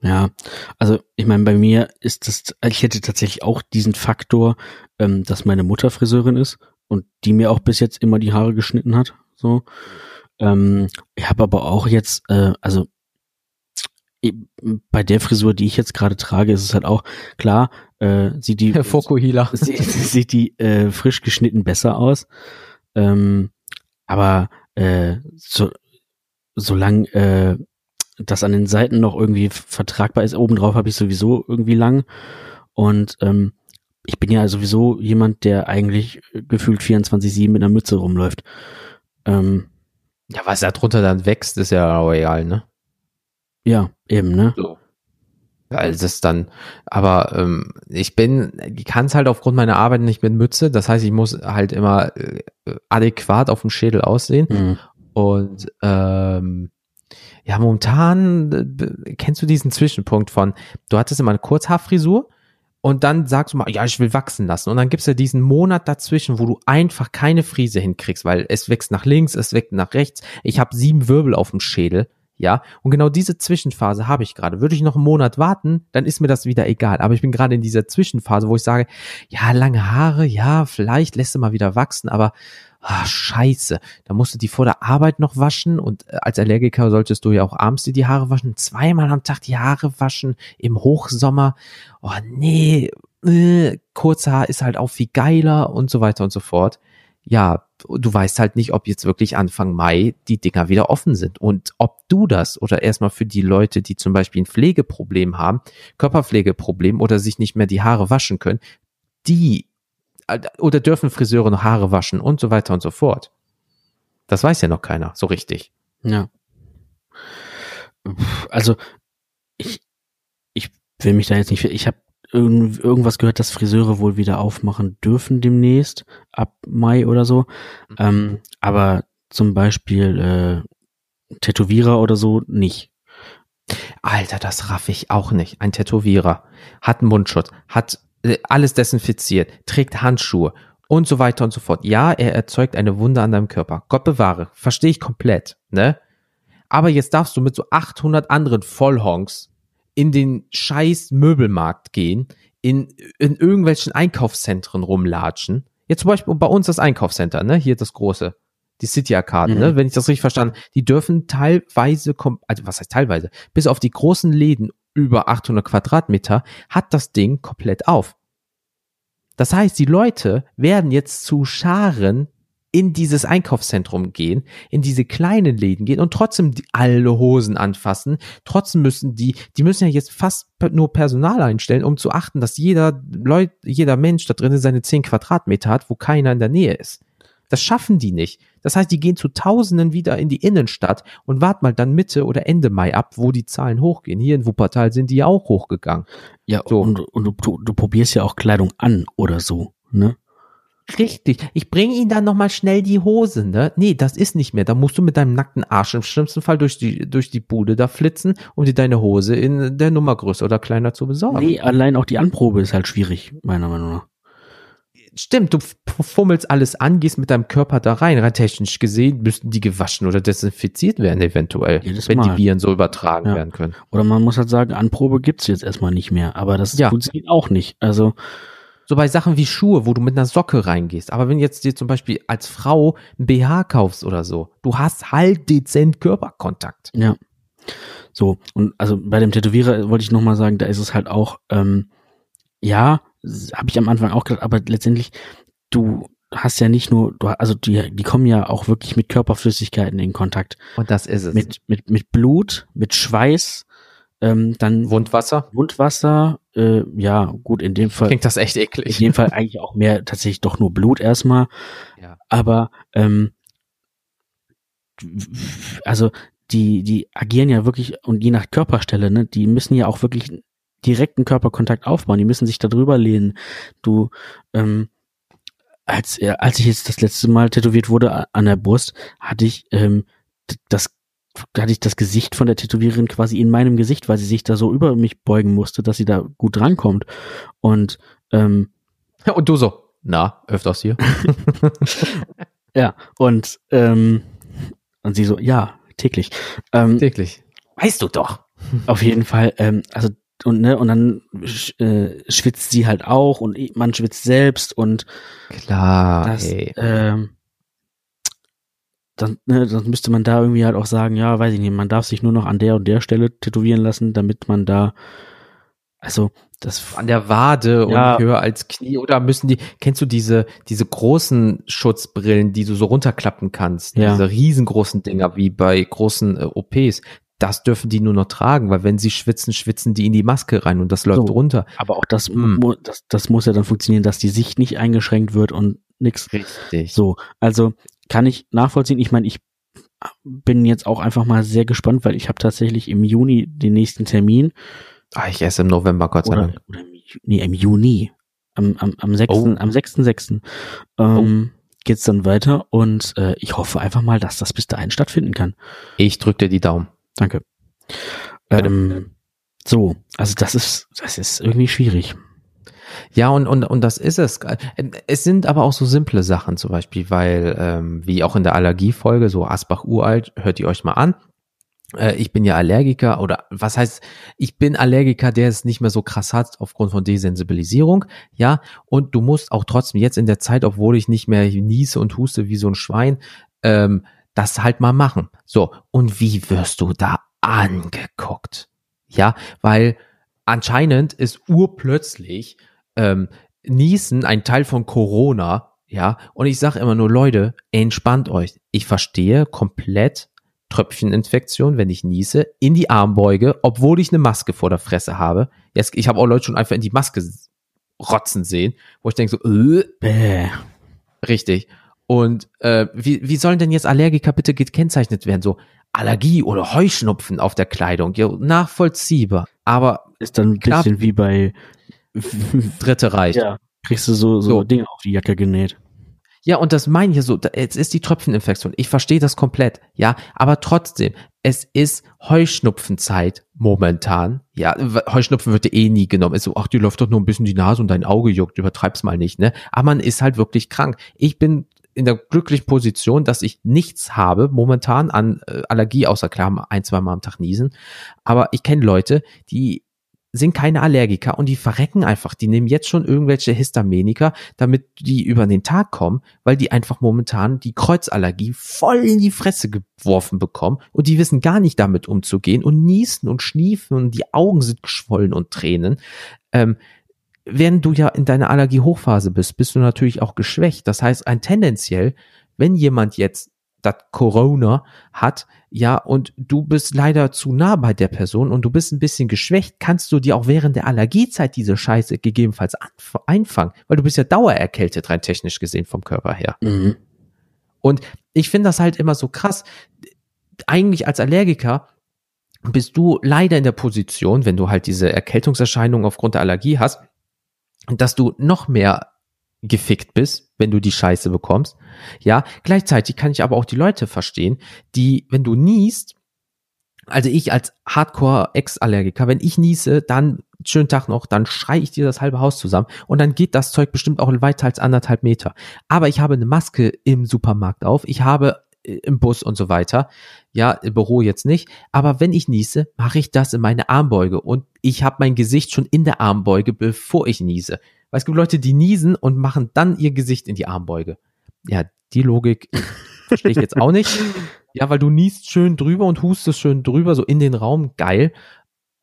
S3: Ja, also ich meine, bei mir ist das, ich hätte tatsächlich auch diesen Faktor, ähm, dass meine Mutter Friseurin ist und die mir auch bis jetzt immer die Haare geschnitten hat. So, ähm, ich habe aber auch jetzt, äh, also bei der Frisur, die ich jetzt gerade trage, ist es halt auch klar, äh, sieht die
S2: Fokuhila.
S3: sieht, sieht die äh, frisch geschnitten besser aus. Ähm, aber äh, so, solange äh, das an den Seiten noch irgendwie vertragbar ist, obendrauf habe ich sowieso irgendwie lang. Und ähm, ich bin ja sowieso jemand, der eigentlich gefühlt 24-7 mit einer Mütze rumläuft. Ähm,
S2: ja, was da drunter dann wächst, ist ja auch egal, ne?
S3: Ja, eben, ne? So.
S2: Also das dann, aber ähm, ich bin, ich kann es halt aufgrund meiner Arbeit nicht mit Mütze. Das heißt, ich muss halt immer äh, adäquat auf dem Schädel aussehen. Mhm. Und ähm, ja, momentan äh, kennst du diesen Zwischenpunkt von, du hattest immer eine Kurzhaarfrisur und dann sagst du mal, ja, ich will wachsen lassen. Und dann gibt's ja diesen Monat dazwischen, wo du einfach keine Frise hinkriegst, weil es wächst nach links, es wächst nach rechts. Ich habe sieben Wirbel auf dem Schädel. Ja, und genau diese Zwischenphase habe ich gerade. Würde ich noch einen Monat warten, dann ist mir das wieder egal. Aber ich bin gerade in dieser Zwischenphase, wo ich sage, ja, lange Haare, ja, vielleicht lässt du mal wieder wachsen, aber ah, scheiße, da musst du die vor der Arbeit noch waschen und äh, als Allergiker solltest du ja auch abends dir die Haare waschen, zweimal am Tag die Haare waschen im Hochsommer. Oh nee, äh, Haar ist halt auch viel geiler und so weiter und so fort. Ja, du weißt halt nicht, ob jetzt wirklich Anfang Mai die Dinger wieder offen sind und ob du das oder erstmal für die Leute, die zum Beispiel ein Pflegeproblem haben, Körperpflegeproblem oder sich nicht mehr die Haare waschen können, die oder dürfen Friseure noch Haare waschen und so weiter und so fort. Das weiß ja noch keiner so richtig.
S3: Ja. Also ich ich will mich da jetzt nicht. Ich habe irgend, irgendwas gehört, dass Friseure wohl wieder aufmachen dürfen demnächst ab Mai oder so. Mhm. Ähm, aber zum Beispiel äh, Tätowierer oder so nicht.
S2: Alter, das raff ich auch nicht. Ein Tätowierer hat einen Mundschutz, hat alles desinfiziert, trägt Handschuhe und so weiter und so fort. Ja, er erzeugt eine Wunde an deinem Körper. Gott bewahre, verstehe ich komplett, ne? Aber jetzt darfst du mit so 800 anderen Vollhonks in den scheiß Möbelmarkt gehen, in, in irgendwelchen Einkaufszentren rumlatschen. Jetzt zum Beispiel bei uns das Einkaufscenter, ne? Hier das große. Die City Arcade, ne? mhm. ne? Wenn ich das richtig verstanden, die dürfen teilweise, also was heißt teilweise, bis auf die großen Läden über 800 Quadratmeter, hat das Ding komplett auf. Das heißt, die Leute werden jetzt zu Scharen in dieses Einkaufszentrum gehen, in diese kleinen Läden gehen und trotzdem alle Hosen anfassen. Trotzdem müssen die, die müssen ja jetzt fast nur Personal einstellen, um zu achten, dass jeder Leut, jeder Mensch da drinnen seine 10 Quadratmeter hat, wo keiner in der Nähe ist. Das schaffen die nicht. Das heißt, die gehen zu Tausenden wieder in die Innenstadt und warten mal dann Mitte oder Ende Mai ab, wo die Zahlen hochgehen. Hier in Wuppertal sind die ja auch hochgegangen.
S3: Ja, so. und, und du, du probierst ja auch Kleidung an oder so, ne?
S2: Richtig. Ich bringe ihn dann nochmal schnell die Hose, ne? Nee, das ist nicht mehr. Da musst du mit deinem nackten Arsch im schlimmsten Fall durch die, durch die Bude da flitzen, um dir deine Hose in der Nummer größer oder kleiner zu besorgen.
S3: Nee, allein auch die Anprobe ist halt schwierig, meiner Meinung nach.
S2: Stimmt, du fummelst alles an, gehst mit deinem Körper da rein. Rein technisch gesehen müssten die gewaschen oder desinfiziert werden eventuell, Jedes wenn Mal. die Viren so übertragen ja. werden können.
S3: Oder man muss halt sagen, Anprobe gibt's jetzt erstmal nicht mehr. Aber das ja. funktioniert auch nicht. Also
S2: so bei Sachen wie Schuhe, wo du mit einer Socke reingehst. Aber wenn jetzt dir zum Beispiel als Frau ein BH kaufst oder so, du hast halt dezent Körperkontakt.
S3: Ja. So, und also bei dem Tätowierer wollte ich nochmal sagen, da ist es halt auch, ähm, ja, habe ich am Anfang auch gedacht, aber letztendlich, du hast ja nicht nur, du, also die, die kommen ja auch wirklich mit Körperflüssigkeiten in Kontakt.
S2: Und das ist es.
S3: Mit, mit, mit Blut, mit Schweiß, ähm, dann
S2: Wundwasser.
S3: Wundwasser, äh, ja, gut, in dem Fall.
S2: Klingt das echt eklig.
S3: In dem Fall eigentlich auch mehr tatsächlich doch nur Blut erstmal. Ja. Aber ähm, also die, die agieren ja wirklich und je nach Körperstelle, ne, die müssen ja auch wirklich direkten Körperkontakt aufbauen, die müssen sich da drüber lehnen. Du, ähm, als, als ich jetzt das letzte Mal tätowiert wurde an der Brust, hatte ich ähm, das da hatte ich das Gesicht von der Tätowiererin quasi in meinem Gesicht, weil sie sich da so über mich beugen musste, dass sie da gut drankommt. Und ähm,
S2: und du so, na, öfters hier.
S3: ja, und ähm, und sie so, ja, täglich.
S2: Ähm, täglich.
S3: Weißt du doch. Auf jeden Fall, ähm, also und ne und dann äh, schwitzt sie halt auch und man schwitzt selbst und
S2: klar
S3: das. Ähm, dann, ne, dann müsste man da irgendwie halt auch sagen, ja, weiß ich nicht, man darf sich nur noch an der und der Stelle tätowieren lassen, damit man da, also das
S2: an der Wade ja. und höher als Knie oder müssen die, kennst du diese, diese großen Schutzbrillen, die du so runterklappen kannst, ja. diese riesengroßen Dinger wie bei großen äh, OPs, das dürfen die nur noch tragen, weil wenn sie schwitzen, schwitzen die in die Maske rein und das läuft so, runter.
S3: Aber auch das, hm. das, das muss ja dann funktionieren, dass die Sicht nicht eingeschränkt wird und nix.
S2: Richtig.
S3: So, also kann ich nachvollziehen. Ich meine, ich bin jetzt auch einfach mal sehr gespannt, weil ich habe tatsächlich im Juni den nächsten Termin.
S2: Ah, ich erst im November, Gott sei Dank.
S3: Oder, nee, im Juni. Am, am, am 6. Oh. am 6.6. Ähm, oh. geht's dann weiter und äh, ich hoffe einfach mal, dass das bis dahin stattfinden kann.
S2: Ich drück dir die Daumen.
S3: Danke. Ähm, so, also das ist, das ist irgendwie schwierig.
S2: Ja, und, und, und das ist es. Es sind aber auch so simple Sachen zum Beispiel, weil, ähm, wie auch in der Allergiefolge, so Asbach uralt, hört ihr euch mal an. Äh, ich bin ja Allergiker oder was heißt, ich bin Allergiker, der es nicht mehr so krass hat aufgrund von Desensibilisierung, ja. Und du musst auch trotzdem jetzt in der Zeit, obwohl ich nicht mehr niese und huste wie so ein Schwein, ähm, das halt mal machen. So, und wie wirst du da angeguckt? Ja, weil anscheinend ist urplötzlich ähm, Niesen ein Teil von Corona, ja, und ich sage immer nur, Leute, entspannt euch. Ich verstehe komplett Tröpfcheninfektion, wenn ich niese, in die Armbeuge, obwohl ich eine Maske vor der Fresse habe. Jetzt, ich habe auch Leute schon einfach in die Maske rotzen sehen, wo ich denke so, äh, Bäh. richtig. Und äh, wie, wie sollen denn jetzt Allergiker bitte gekennzeichnet werden? So Allergie oder Heuschnupfen auf der Kleidung, ja, nachvollziehbar. Aber
S3: ist dann ein klar, bisschen wie bei
S2: Dritte Reich.
S3: Ja. Kriegst du so, so, so Dinge auf die Jacke genäht.
S2: Ja, und das meine ich so, jetzt ist die Tröpfcheninfektion. Ich verstehe das komplett, ja, aber trotzdem, es ist Heuschnupfenzeit momentan. Ja, Heuschnupfen wird eh nie genommen. Ist so, ach, die läuft doch nur ein bisschen die Nase und dein Auge juckt, übertreib's mal nicht, ne? Aber man ist halt wirklich krank. Ich bin in der glücklichen Position, dass ich nichts habe momentan an äh, Allergie, außer klar ein, zwei Mal am Tag niesen. Aber ich kenne Leute, die sind keine Allergiker und die verrecken einfach. Die nehmen jetzt schon irgendwelche Histaminika, damit die über den Tag kommen, weil die einfach momentan die Kreuzallergie voll in die Fresse geworfen bekommen und die wissen gar nicht damit umzugehen und niesen und schniefen und die Augen sind geschwollen und Tränen. Ähm, während du ja in deiner Allergie-Hochphase bist, bist du natürlich auch geschwächt. Das heißt, ein tendenziell, wenn jemand jetzt das Corona hat, ja, und du bist leider zu nah bei der Person und du bist ein bisschen geschwächt, kannst du dir auch während der Allergiezeit diese Scheiße gegebenenfalls einfangen, weil du bist ja dauererkältet, rein technisch gesehen vom Körper her. Mhm. Und ich finde das halt immer so krass. Eigentlich als Allergiker bist du leider in der Position, wenn du halt diese Erkältungserscheinung aufgrund der Allergie hast, dass du noch mehr gefickt bist, wenn du die Scheiße bekommst. Ja, gleichzeitig kann ich aber auch die Leute verstehen, die, wenn du niest, also ich als Hardcore-Ex-Allergiker, wenn ich niese, dann schönen Tag noch, dann schrei ich dir das halbe Haus zusammen und dann geht das Zeug bestimmt auch weiter als anderthalb Meter. Aber ich habe eine Maske im Supermarkt auf, ich habe im Bus und so weiter. Ja, im Büro jetzt nicht. Aber wenn ich niese, mache ich das in meine Armbeuge und ich habe mein Gesicht schon in der Armbeuge, bevor ich niese. Weil es gibt Leute, die niesen und machen dann ihr Gesicht in die Armbeuge. Ja, die Logik verstehe ich jetzt auch nicht. Ja, weil du niest schön drüber und hustest schön drüber, so in den Raum, geil.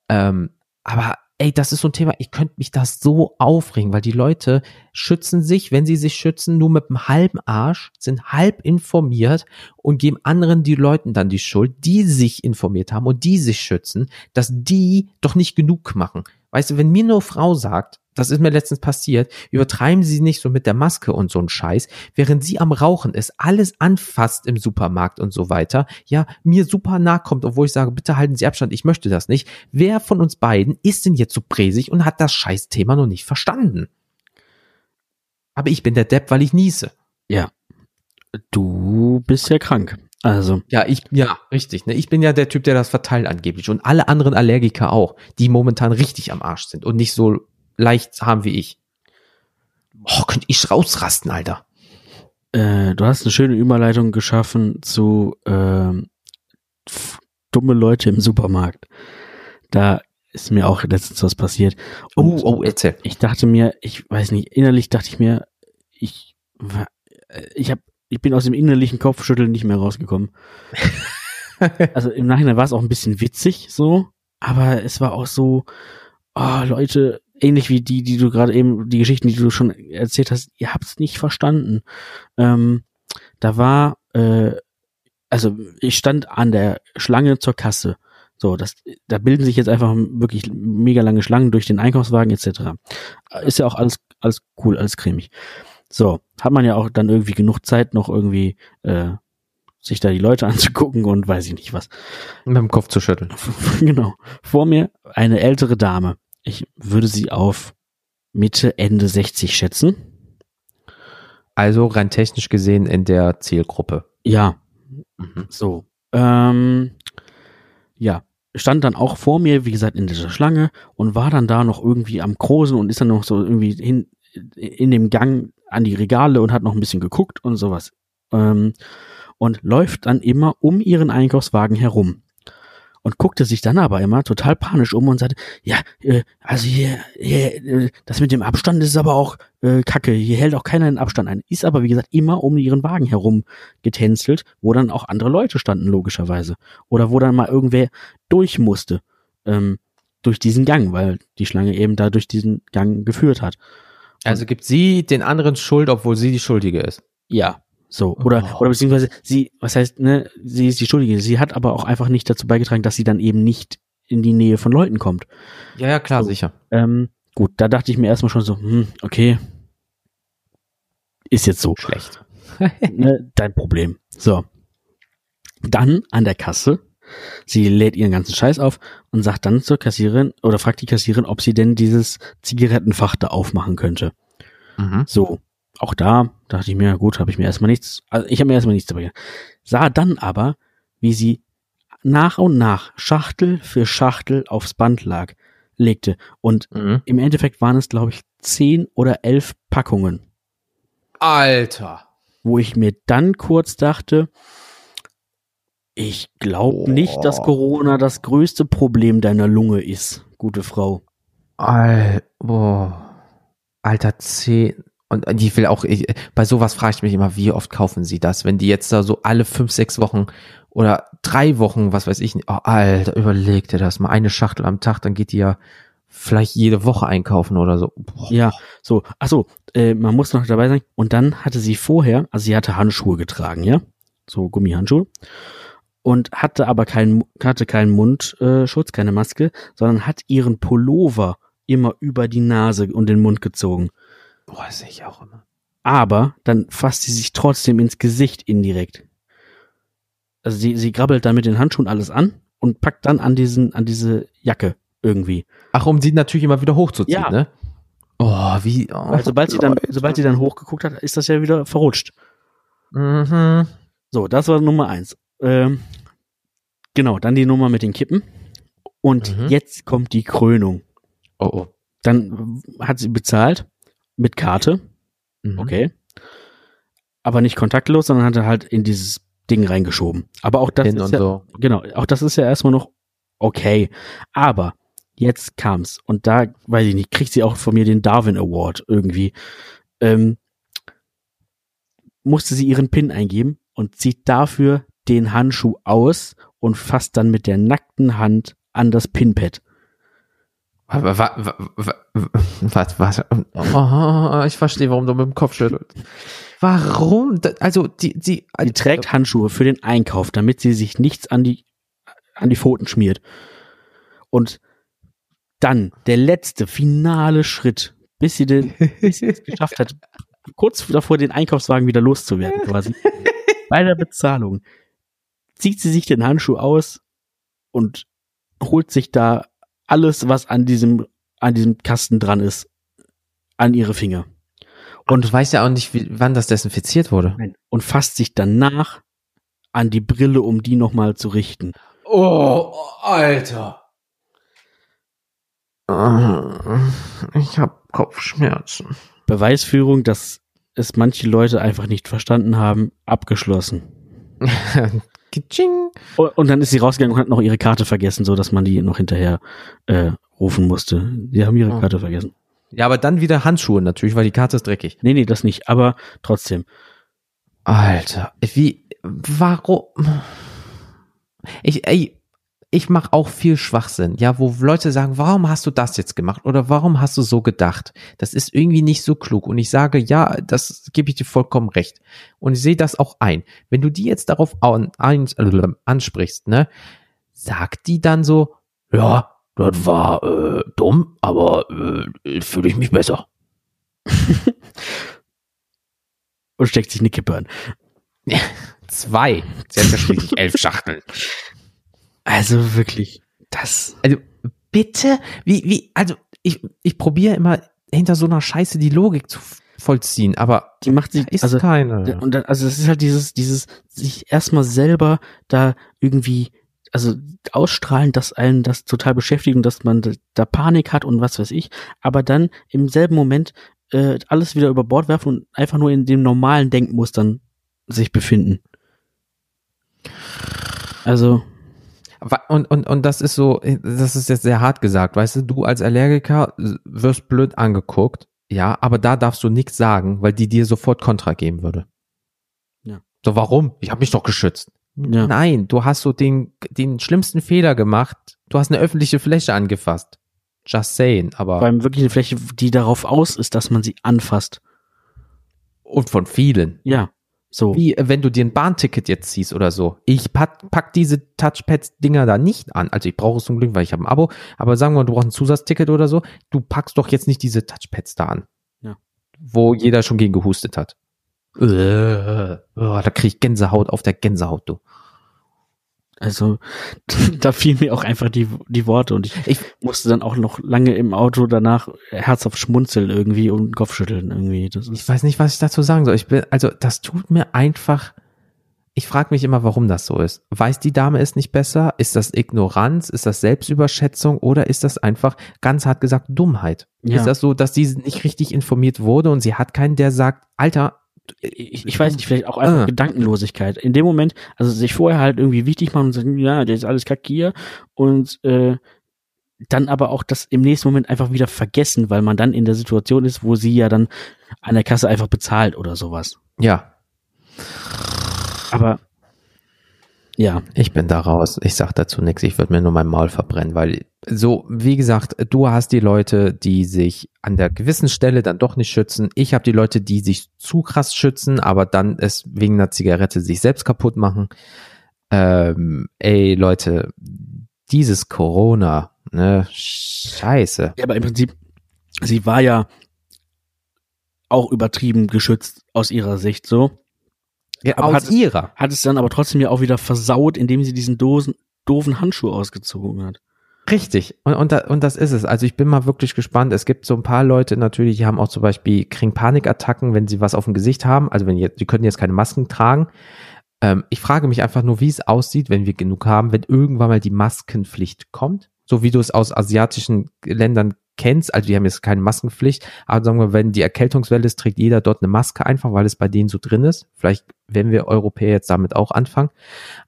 S2: Ähm, aber ey, das ist so ein Thema, ich könnte mich das so aufregen, weil die Leute schützen sich, wenn sie sich schützen, nur mit einem halben Arsch, sind halb informiert und geben anderen die Leuten dann die Schuld, die sich informiert haben und die sich schützen, dass die doch nicht genug machen. Weißt du, wenn mir nur Frau sagt, das ist mir letztens passiert, übertreiben Sie nicht so mit der Maske und so ein Scheiß, während sie am Rauchen ist, alles anfasst im Supermarkt und so weiter, ja, mir super nah kommt, obwohl ich sage, bitte halten Sie Abstand, ich möchte das nicht. Wer von uns beiden ist denn jetzt so präsig und hat das Scheißthema noch nicht verstanden? Aber ich bin der Depp, weil ich niese.
S3: Ja. Du bist ja krank. Also.
S2: Ja, ich, ja, richtig. Ne? Ich bin ja der Typ, der das verteilt angeblich. Und alle anderen Allergiker auch, die momentan richtig am Arsch sind und nicht so leicht haben wie ich. Oh, könnte ich rausrasten, Alter.
S3: Äh, du hast eine schöne Überleitung geschaffen zu ähm, dumme Leute im Supermarkt. Da ist mir auch letztens was passiert.
S2: Und oh, oh, erzähl.
S3: Ich dachte mir, ich weiß nicht, innerlich dachte ich mir, ich, ich hab, ich bin aus dem innerlichen Kopfschütteln nicht mehr rausgekommen. also im Nachhinein war es auch ein bisschen witzig so, aber es war auch so, oh, Leute, ähnlich wie die, die du gerade eben, die Geschichten, die du schon erzählt hast, ihr habt es nicht verstanden. Ähm, da war, äh, also ich stand an der Schlange zur Kasse so, das, da bilden sich jetzt einfach wirklich mega lange Schlangen durch den Einkaufswagen etc. Ist ja auch alles, alles cool, alles cremig. So, hat man ja auch dann irgendwie genug Zeit, noch irgendwie äh, sich da die Leute anzugucken und weiß ich nicht was.
S2: Mit dem Kopf zu schütteln.
S3: genau. Vor mir eine ältere Dame. Ich würde sie auf Mitte, Ende 60 schätzen.
S2: Also rein technisch gesehen in der Zielgruppe.
S3: Ja. Mhm. So. Ähm, ja, stand dann auch vor mir, wie gesagt, in dieser Schlange und war dann da noch irgendwie am Großen und ist dann noch so irgendwie hin in dem Gang an die Regale und hat noch ein bisschen geguckt und sowas. Ähm, und läuft dann immer um ihren Einkaufswagen herum und guckte sich dann aber immer total panisch um und sagte, ja, äh, also hier, hier, äh, das mit dem Abstand ist aber auch äh, kacke, hier hält auch keiner den Abstand ein. Ist aber, wie gesagt, immer um ihren Wagen herum getänzelt, wo dann auch andere Leute standen, logischerweise. Oder wo dann mal irgendwer durch musste, ähm, durch diesen Gang, weil die Schlange eben da durch diesen Gang geführt hat.
S2: Also gibt sie den anderen Schuld, obwohl sie die Schuldige ist.
S3: Ja, so, oder, oh. oder beziehungsweise sie, was heißt, ne, sie ist die Schuldige. Sie hat aber auch einfach nicht dazu beigetragen, dass sie dann eben nicht in die Nähe von Leuten kommt.
S2: Ja, ja, klar, so, sicher.
S3: Ähm, gut, da dachte ich mir erstmal schon so, hm, okay, ist jetzt so.
S2: Schlecht.
S3: ne, dein Problem. So. Dann an der Kasse. Sie lädt ihren ganzen Scheiß auf und sagt dann zur Kassiererin oder fragt die Kassiererin, ob sie denn dieses Zigarettenfach da aufmachen könnte. Mhm. So auch da dachte ich mir, gut, habe ich mir erstmal nichts, also ich habe mir erstmal nichts dabei gedacht. Sah dann aber, wie sie nach und nach Schachtel für Schachtel aufs Band lag, legte. Und mhm. im Endeffekt waren es, glaube ich, zehn oder elf Packungen.
S2: Alter.
S3: Wo ich mir dann kurz dachte, ich glaube nicht, dass Corona das größte Problem deiner Lunge ist, gute Frau.
S2: Al boah. Alter, zehn, und die will auch, ich, bei sowas frage ich mich immer, wie oft kaufen sie das? Wenn die jetzt da so alle fünf, sechs Wochen oder drei Wochen, was weiß ich, oh, Alter, überleg dir das mal, eine Schachtel am Tag, dann geht die ja vielleicht jede Woche einkaufen oder so.
S3: Boah. Ja, so, ach so, äh, man muss noch dabei sein. Und dann hatte sie vorher, also sie hatte Handschuhe getragen, ja, so Gummihandschuhe und hatte aber keinen, hatte keinen Mundschutz, keine Maske, sondern hat ihren Pullover immer über die Nase und den Mund gezogen.
S2: Boah, sehe ich auch immer.
S3: Aber dann fasst sie sich trotzdem ins Gesicht indirekt. Also sie, sie grabbelt dann mit den Handschuhen alles an und packt dann an diesen, an diese Jacke irgendwie.
S2: Ach, um sie natürlich immer wieder hochzuziehen,
S3: ja.
S2: ne? Oh, wie. Oh,
S3: Weil sobald sie dann, sobald sie dann hochgeguckt hat, ist das ja wieder verrutscht.
S2: Mhm.
S3: So, das war Nummer eins. Ähm, genau, dann die Nummer mit den Kippen. Und mhm. jetzt kommt die Krönung.
S2: Oh, oh.
S3: Dann hat sie bezahlt mit Karte. Mhm. Okay. Aber nicht kontaktlos, sondern hat er halt in dieses Ding reingeschoben. Aber auch das
S2: Hin
S3: ist ja,
S2: so.
S3: genau, auch das ist ja erstmal noch okay. Aber jetzt kam's und da weiß ich nicht, kriegt sie auch von mir den Darwin Award irgendwie. Ähm, musste sie ihren Pin eingeben und zieht dafür den Handschuh aus und fasst dann mit der nackten Hand an das Pinpad.
S2: Was, was, was, oh, ich verstehe, warum du mit dem Kopf schüttelst. Warum? Also, die, die,
S3: die trägt Handschuhe für den Einkauf, damit sie sich nichts an die, an die Pfoten schmiert. Und dann der letzte, finale Schritt, bis sie, den, bis sie es geschafft hat, kurz davor den Einkaufswagen wieder loszuwerden, quasi. Bei der Bezahlung zieht sie sich den Handschuh aus und holt sich da alles, was an diesem, an diesem Kasten dran ist, an ihre Finger.
S2: Und du weißt ja auch nicht, wie, wann das desinfiziert wurde.
S3: Und fasst sich danach an die Brille, um die nochmal zu richten.
S2: Oh, Alter. Ich hab Kopfschmerzen.
S3: Beweisführung, dass es manche Leute einfach nicht verstanden haben, abgeschlossen.
S2: Kitsching.
S3: Und dann ist sie rausgegangen und hat noch ihre Karte vergessen, so dass man die noch hinterher äh, rufen musste. Die haben ihre
S2: Oh.
S3: Karte vergessen.
S2: Ja, aber dann wieder Handschuhe natürlich, weil die Karte ist dreckig.
S3: Nee, nee, das nicht, aber trotzdem.
S2: Alter, wie, warum? Ich, ey, ich mache auch viel Schwachsinn, ja, wo Leute sagen, warum hast du das jetzt gemacht oder warum hast du so gedacht? Das ist irgendwie nicht so klug. Und ich sage, ja, das gebe ich dir vollkommen recht. Und ich sehe das auch ein. Wenn du die jetzt darauf an, ein, äh, ansprichst, ne, sagt die dann so, ja, das war äh, dumm, aber äh, fühle ich mich besser.
S3: Und steckt sich eine Kippe an.
S2: Zwei. Sie hat ja schließlich elf Schachteln.
S3: Also wirklich, das.
S2: Also bitte, wie, wie, also ich, ich probiere immer hinter so einer Scheiße die Logik zu vollziehen, aber
S3: Die macht sich,
S2: ist
S3: also,
S2: keine.
S3: und dann, also es ist halt dieses, dieses, sich erstmal selber da irgendwie, also ausstrahlen, dass einen das total beschäftigt und dass man da, Panik hat und was weiß ich, aber dann im selben Moment äh, alles wieder über Bord werfen und einfach nur in dem normalen Denkmustern sich befinden. Also,
S2: Und, und, und das ist so, das ist jetzt sehr hart gesagt, weißt du, du als Allergiker wirst blöd angeguckt, ja, aber da darfst du nichts sagen, weil die dir sofort Kontra geben würde.
S3: Ja.
S2: So, warum? Ich habe mich doch geschützt.
S3: Ja.
S2: Nein, du hast so den, den schlimmsten Fehler gemacht. Du hast eine öffentliche Fläche angefasst. Just saying, aber.
S3: vor allem wirklich eine Fläche, die darauf aus ist, dass man sie anfasst.
S2: und von vielen.
S3: Ja, so.
S2: Wie äh, wenn du dir ein Bahnticket jetzt ziehst oder so. Ich pack, pack diese Touchpads-Dinger da nicht an. Also ich brauche es zum Glück, weil ich habe ein Abo. Aber sagen wir mal, du brauchst ein Zusatzticket oder so. Du packst doch jetzt nicht diese Touchpads da an.
S3: Ja.
S2: Wo jeder schon gegen gehustet hat. Äh, oh, da krieg ich Gänsehaut auf der Gänsehaut, du.
S3: Also, da fielen mir auch einfach die, die Worte und ich,
S2: Ich,
S3: musste dann auch noch lange im Auto danach herzhaft schmunzeln irgendwie und Kopfschütteln irgendwie. Das
S2: ich weiß nicht, was ich dazu sagen soll. Ich bin, also das tut mir einfach. Ich frage mich immer, warum das so ist. Weiß die Dame es nicht besser? Ist das Ignoranz? Ist das Selbstüberschätzung? Oder ist das einfach, ganz hart gesagt, Dummheit?
S3: Ja.
S2: Ist das so, dass sie nicht richtig informiert wurde und sie hat keinen, der sagt, Alter,
S3: ich, ich weiß nicht, vielleicht auch einfach
S2: Ah.
S3: Gedankenlosigkeit. In dem Moment, also sich vorher halt irgendwie wichtig machen und sagen, ja, der ist alles kack hier und äh, dann aber auch das im nächsten Moment einfach wieder vergessen, weil man dann in der Situation ist, wo sie ja dann an der Kasse einfach bezahlt oder sowas.
S2: ja,
S3: Aber ja,
S2: ich bin da raus. Ich sag dazu nichts. Ich würde mir nur mein Maul verbrennen, weil so, wie gesagt, du hast die Leute, die sich an der gewissen Stelle dann doch nicht schützen. Ich habe die Leute, die sich zu krass schützen, aber dann es wegen einer Zigarette sich selbst kaputt machen. Ähm, ey, Leute, dieses Corona, ne, scheiße.
S3: Ja, aber im Prinzip, sie war ja auch übertrieben geschützt aus ihrer Sicht so.
S2: Ja,
S3: Aber
S2: aus
S3: hat es-
S2: ihrer.
S3: Hat es dann aber trotzdem ja auch wieder versaut, indem sie diesen Dosen, doofen Handschuh ausgezogen hat.
S2: Richtig. Und, und, und das ist es. Also ich bin mal wirklich gespannt. Es gibt so ein paar Leute natürlich, die haben auch zum Beispiel, kriegen Panikattacken, wenn sie was auf dem Gesicht haben. Also wenn jetzt, die können jetzt keine Masken tragen. Ähm, ich frage mich einfach nur, wie es aussieht, wenn wir genug haben, wenn irgendwann mal die Maskenpflicht kommt. So wie du es aus asiatischen Ländern kennst. Also die haben jetzt keine Maskenpflicht. Aber sagen wir, wenn die Erkältungswelle ist, trägt jeder dort eine Maske einfach, weil es bei denen so drin ist. Vielleicht werden wir Europäer jetzt damit auch anfangen.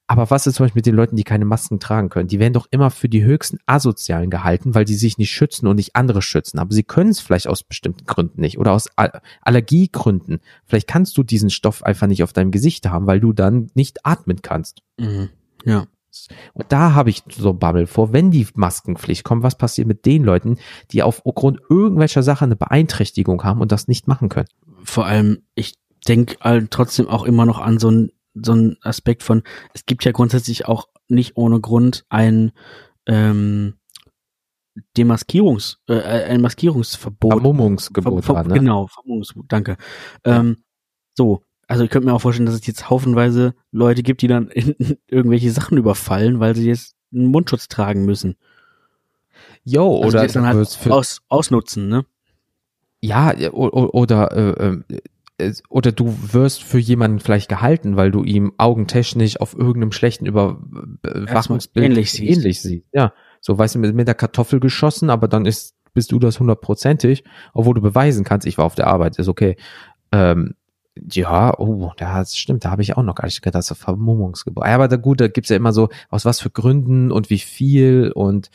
S2: Aber was ist zum Beispiel mit den Leuten, die keine Masken tragen können? Die werden doch immer für die höchsten Asozialen gehalten, weil die sich nicht schützen und nicht andere schützen. Aber sie können es vielleicht aus bestimmten Gründen nicht oder aus Al- Allergiegründen. Vielleicht kannst du diesen Stoff einfach nicht auf deinem Gesicht haben, weil du dann nicht atmen kannst.
S3: Mhm. Ja.
S2: Und da habe ich so Bammel vor, wenn die Maskenpflicht kommt, was passiert mit den Leuten, die aufgrund irgendwelcher Sache eine Beeinträchtigung haben und das nicht machen können?
S3: Vor allem, ich denke trotzdem auch immer noch an so einen so einen Aspekt von, es gibt ja grundsätzlich auch nicht ohne Grund ein ähm, Demaskierungs, äh, ein Maskierungsverbot.
S2: Vermummungsgebot
S3: Ver- ver-
S2: ne?
S3: Genau, Vermummungsverbot, danke. Ähm, so, also ich könnte mir auch vorstellen, dass es jetzt haufenweise Leute gibt, die dann irgendwelche Sachen überfallen, weil sie jetzt einen Mundschutz tragen müssen.
S2: Jo,
S3: Also die
S2: oder
S3: es dann halt aus, ausnutzen, ne?
S2: Ja, oder äh, äh, oder du wirst für jemanden vielleicht gehalten, weil du ihm augentechnisch auf irgendeinem schlechten Überwachungsbild
S3: ähnlich siehst.
S2: ähnlich siehst. Ja, so weißt du, mit, mit der Kartoffel geschossen, aber dann ist bist du das hundertprozentig, obwohl du beweisen kannst, ich war auf der Arbeit, ist okay. Ähm, ja, oh, das stimmt, da habe ich auch noch gar nicht gedacht, das ist Vermummungsgebäude. Aber da, gut, da gibt's ja immer so, aus was für Gründen und wie viel und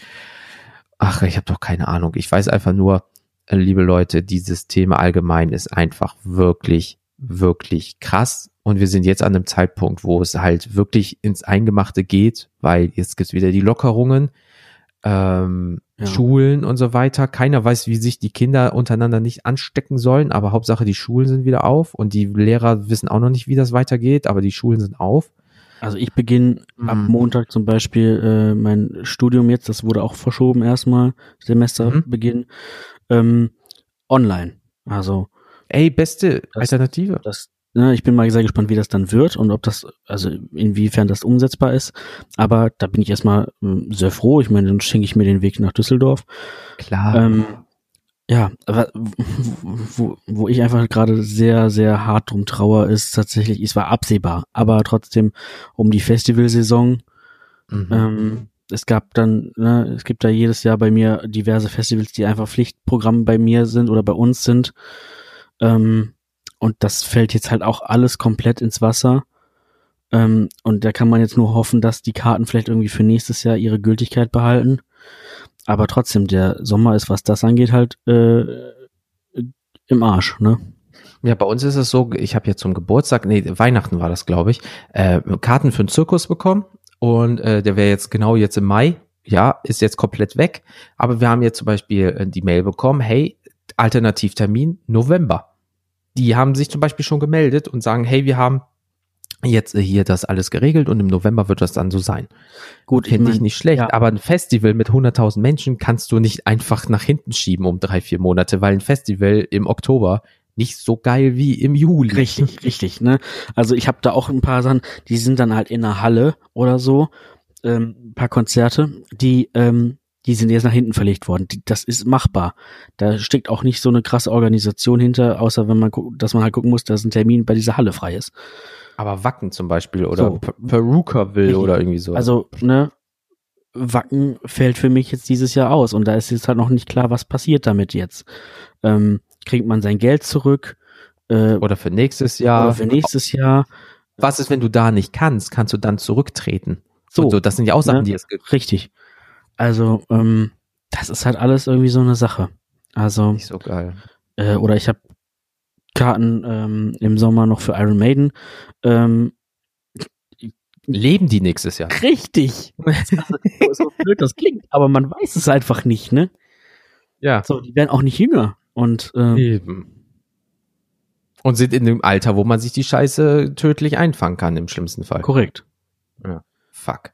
S2: ach, ich habe doch keine Ahnung. Ich weiß einfach nur, äh, liebe Leute, dieses Thema allgemein ist einfach wirklich, wirklich krass. Und wir sind jetzt an einem Zeitpunkt, wo es halt wirklich ins Eingemachte geht, weil jetzt gibt's wieder die Lockerungen ähm, ja. Schulen und so weiter. Keiner weiß, wie sich die Kinder untereinander nicht anstecken sollen, aber Hauptsache die Schulen sind wieder auf und die Lehrer wissen auch noch nicht, wie das weitergeht, aber die Schulen sind auf.
S3: Also ich beginne mhm. ab Montag zum Beispiel äh, mein Studium jetzt, das wurde auch verschoben erstmal, Semesterbeginn, mhm. ähm, online. Also
S2: Ey, beste das, Alternative.
S3: Das, ich bin mal sehr gespannt, wie das dann wird und ob das, also inwiefern das umsetzbar ist. Aber da bin ich erstmal hm, sehr froh. Ich meine, dann schenke ich mir den Weg nach Düsseldorf.
S2: Klar.
S3: Ähm, ja, aber wo, wo ich einfach gerade sehr, sehr hart drum trauer, ist tatsächlich, es war absehbar, aber trotzdem um die Festivalsaison. Mhm. Ähm, es gab dann, ne, es gibt da jedes Jahr bei mir diverse Festivals, die einfach Pflichtprogramm bei mir sind oder bei uns sind. Ähm, und das fällt jetzt halt auch alles komplett ins Wasser. Ähm, und da kann man jetzt nur hoffen, dass die Karten vielleicht irgendwie für nächstes Jahr ihre Gültigkeit behalten. Aber trotzdem, der Sommer ist, was das angeht, halt äh, im Arsch, ne?
S2: Ja, bei uns ist es so, ich habe jetzt zum Geburtstag, nee, Weihnachten war das, glaube ich, äh, Karten für einen Zirkus bekommen und äh, der wäre jetzt genau jetzt im Mai, ja, ist jetzt komplett weg, aber wir haben jetzt zum Beispiel äh, die Mail bekommen, hey, Alternativtermin November die haben sich zum Beispiel schon gemeldet und sagen, hey, wir haben jetzt hier das alles geregelt und im November wird das dann so sein. Gut, finde ich, ich nicht schlecht, ja. aber ein Festival mit 100.000 Menschen kannst du nicht einfach nach hinten schieben um drei, vier Monate, weil ein Festival im Oktober nicht so geil wie im Juli.
S3: Richtig, richtig, ne? Also ich habe da auch ein paar Sachen, die sind dann halt in der Halle oder so, ähm, ein paar Konzerte, die ähm, die sind jetzt nach hinten verlegt worden. Das ist machbar. Da steckt auch nicht so eine krasse Organisation hinter, außer wenn man guckt, dass man halt gucken muss, dass ein Termin bei dieser Halle frei ist.
S2: Aber Wacken zum Beispiel oder so. Perukaville oder irgendwie so.
S3: Also, ne, Wacken fällt für mich jetzt dieses Jahr aus und da ist jetzt halt noch nicht klar, was passiert damit jetzt. Ähm, kriegt man sein Geld zurück?
S2: Äh, oder für nächstes Jahr? Oder
S3: für nächstes Jahr?
S2: Was ist, wenn du da nicht kannst? Kannst du dann zurücktreten? So, so das sind ja auch Sachen, ne? die es
S3: gibt. Richtig. Also, ähm, das ist halt alles irgendwie so eine Sache. Also.
S2: Nicht so geil.
S3: Äh, oder ich habe Karten ähm, im Sommer noch für Iron Maiden. Ähm,
S2: Leben die nächstes Jahr?
S3: Richtig. so, so blöd das klingt, aber man weiß es einfach nicht, ne?
S2: Ja.
S3: So, die werden auch nicht jünger. Und ähm, Eben.
S2: Und sind in dem Alter, wo man sich die Scheiße tödlich einfangen kann, im schlimmsten Fall.
S3: Korrekt.
S2: Ja. Fuck.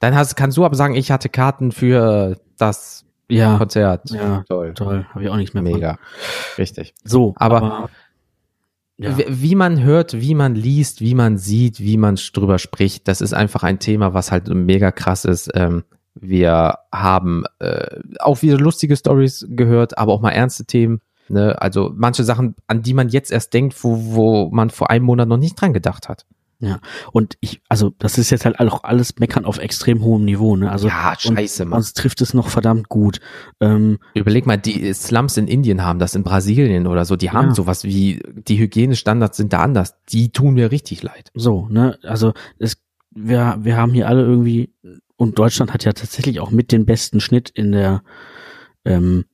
S2: Dann hast, kannst du aber sagen, ich hatte Karten für das
S3: ja,
S2: Konzert.
S3: Ja, toll. Toll. Habe ich auch nichts mehr
S2: Mega. Von. Richtig.
S3: So,
S2: aber, aber ja. wie man hört, wie man liest, wie man sieht, wie man drüber spricht, das ist einfach ein Thema, was halt mega krass ist. Ähm, wir haben äh, auch wieder lustige Stories gehört, aber auch mal ernste Themen. Ne? Also manche Sachen, an die man jetzt erst denkt, wo, wo man vor einem Monat noch nicht dran gedacht hat.
S3: Ja, und ich, also das ist jetzt halt auch alles Meckern auf extrem hohem Niveau, ne? Also
S2: ja, scheiße,
S3: Mann. Uns trifft es noch verdammt gut. Ähm,
S2: Überleg mal, die Slums in Indien haben das, in Brasilien oder so, die haben ja. sowas wie, die Hygienestandards sind da anders. Die tun mir richtig leid.
S3: So, ne? Also es, wir, wir haben hier alle irgendwie, und Deutschland hat ja tatsächlich auch mit den besten Schnitt in der ähm,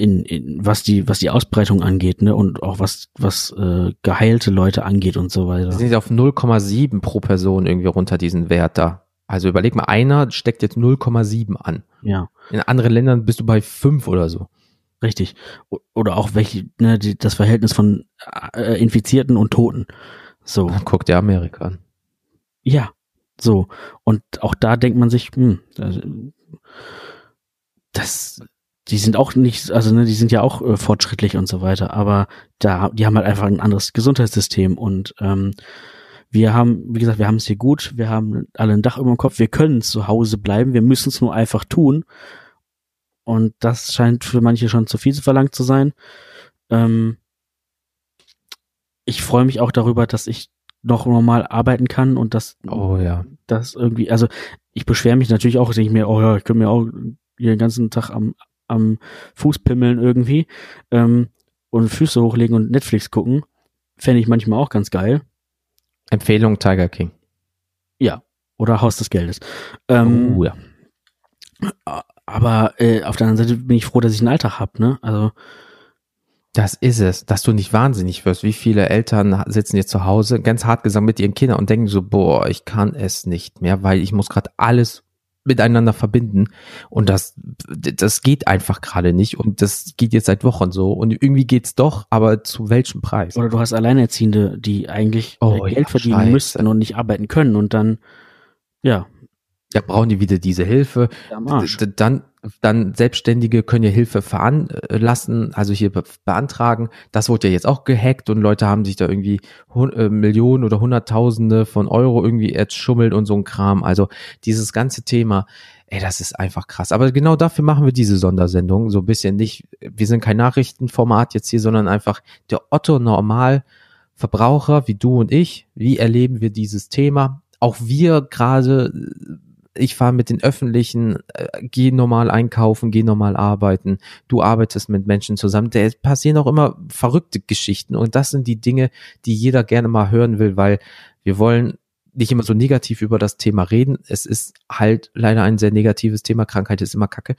S3: in, in was die was die Ausbreitung angeht, ne und auch was was äh, geheilte Leute angeht und so weiter.
S2: Sie sind auf 0,7 pro Person irgendwie runter diesen Wert da. Also überleg mal, einer steckt jetzt 0,7 an.
S3: Ja.
S2: In anderen Ländern bist du bei 5 oder so.
S3: Richtig. Oder auch welche, ne, die, das Verhältnis von äh, Infizierten und Toten. So.
S2: Guck dir Amerika an.
S3: Ja. So. Und auch da denkt man sich, hm, das die sind auch nicht, also ne, die sind ja auch äh, fortschrittlich und so weiter, aber da, die haben halt einfach ein anderes Gesundheitssystem und ähm, wir haben, wie gesagt, wir haben es hier gut, wir haben alle ein Dach über dem Kopf, wir können zu Hause bleiben, wir müssen es nur einfach tun. Und das scheint für manche schon zu viel zu verlangt zu sein. Ähm, ich freue mich auch darüber, dass ich noch normal arbeiten kann und das,
S2: Oh ja.
S3: das irgendwie, also ich beschwere mich natürlich auch, denke ich mir, oh ja, ich könnte mir auch den ganzen Tag am, am Fuß pimmeln irgendwie ähm, und Füße hochlegen und Netflix gucken. Fände ich manchmal auch ganz geil.
S2: Empfehlung Tiger King.
S3: Ja. Oder Haus des Geldes. Ähm,
S2: oh ja.
S3: Aber äh, auf der anderen Seite bin ich froh, dass ich einen Alltag habe, ne? Also
S2: Das ist es, dass du nicht wahnsinnig wirst. Wie viele Eltern sitzen jetzt zu Hause, ganz hart gesagt, mit ihren Kindern und denken so, boah, ich kann es nicht mehr, weil ich muss gerade alles miteinander verbinden. Und das das geht einfach gerade nicht. Und das geht jetzt seit Wochen so. Und irgendwie geht's doch, aber zu welchem Preis?
S3: Oder du hast Alleinerziehende, die eigentlich
S2: Oh,
S3: äh,
S2: ja,
S3: Geld verdienen
S2: scheiße.
S3: müssten und nicht arbeiten können. Und dann, ja,
S2: Ja, brauchen die wieder diese Hilfe. Dann, dann Selbstständige können ja Hilfe veranlassen, also hier be beantragen. Das wurde ja jetzt auch gehackt und Leute haben sich da irgendwie äh, Millionen oder Hunderttausende von Euro irgendwie erschummelt und so ein Kram. Also dieses ganze Thema, ey, das ist einfach krass. Aber genau dafür machen wir diese Sondersendung. So ein bisschen nicht, wir sind kein Nachrichtenformat jetzt hier, sondern einfach der Otto Normal Verbraucher wie du und ich. Wie erleben wir dieses Thema? Auch wir gerade ich fahre mit den Öffentlichen, äh, geh normal einkaufen, geh normal arbeiten, du arbeitest mit Menschen zusammen. Da passieren auch immer verrückte Geschichten und das sind die Dinge, die jeder gerne mal hören will, weil wir wollen nicht immer so negativ über das Thema reden. Es ist halt leider ein sehr negatives Thema. Krankheit ist immer Kacke.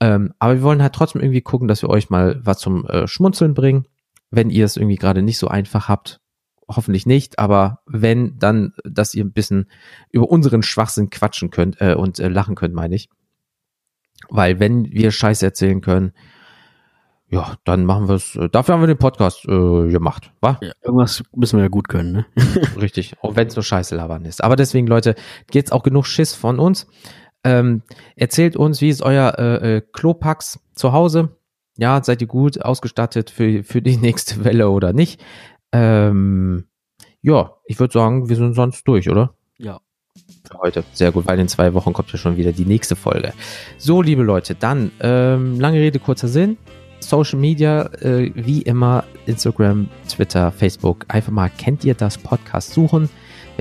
S2: Ähm, aber wir wollen halt trotzdem irgendwie gucken, dass wir euch mal was zum äh, Schmunzeln bringen. Wenn ihr es irgendwie gerade nicht so einfach habt, hoffentlich nicht, aber wenn, dann, dass ihr ein bisschen über unseren Schwachsinn quatschen könnt äh, und äh, lachen könnt, meine ich. Weil wenn wir Scheiße erzählen können, ja, dann machen wir es. Äh, dafür haben wir den Podcast äh, gemacht, wa?
S3: Ja, irgendwas müssen wir ja gut können, ne?
S2: Richtig. Auch wenn es nur Scheiße labern ist. Aber deswegen, Leute, geht's auch genug Schiss von uns. Ähm, erzählt uns, wie ist euer äh, äh, Klopax zu Hause? Ja, seid ihr gut ausgestattet für, für die nächste Welle oder nicht? Ähm, ja, ich würde sagen, wir sind sonst durch, oder?
S3: Ja.
S2: Für heute. Sehr gut, weil in zwei Wochen kommt ja schon wieder die nächste Folge. So, liebe Leute, dann, ähm, lange Rede, kurzer Sinn. Social Media, äh, wie immer, Instagram, Twitter, Facebook, einfach mal kennt ihr das Podcast suchen.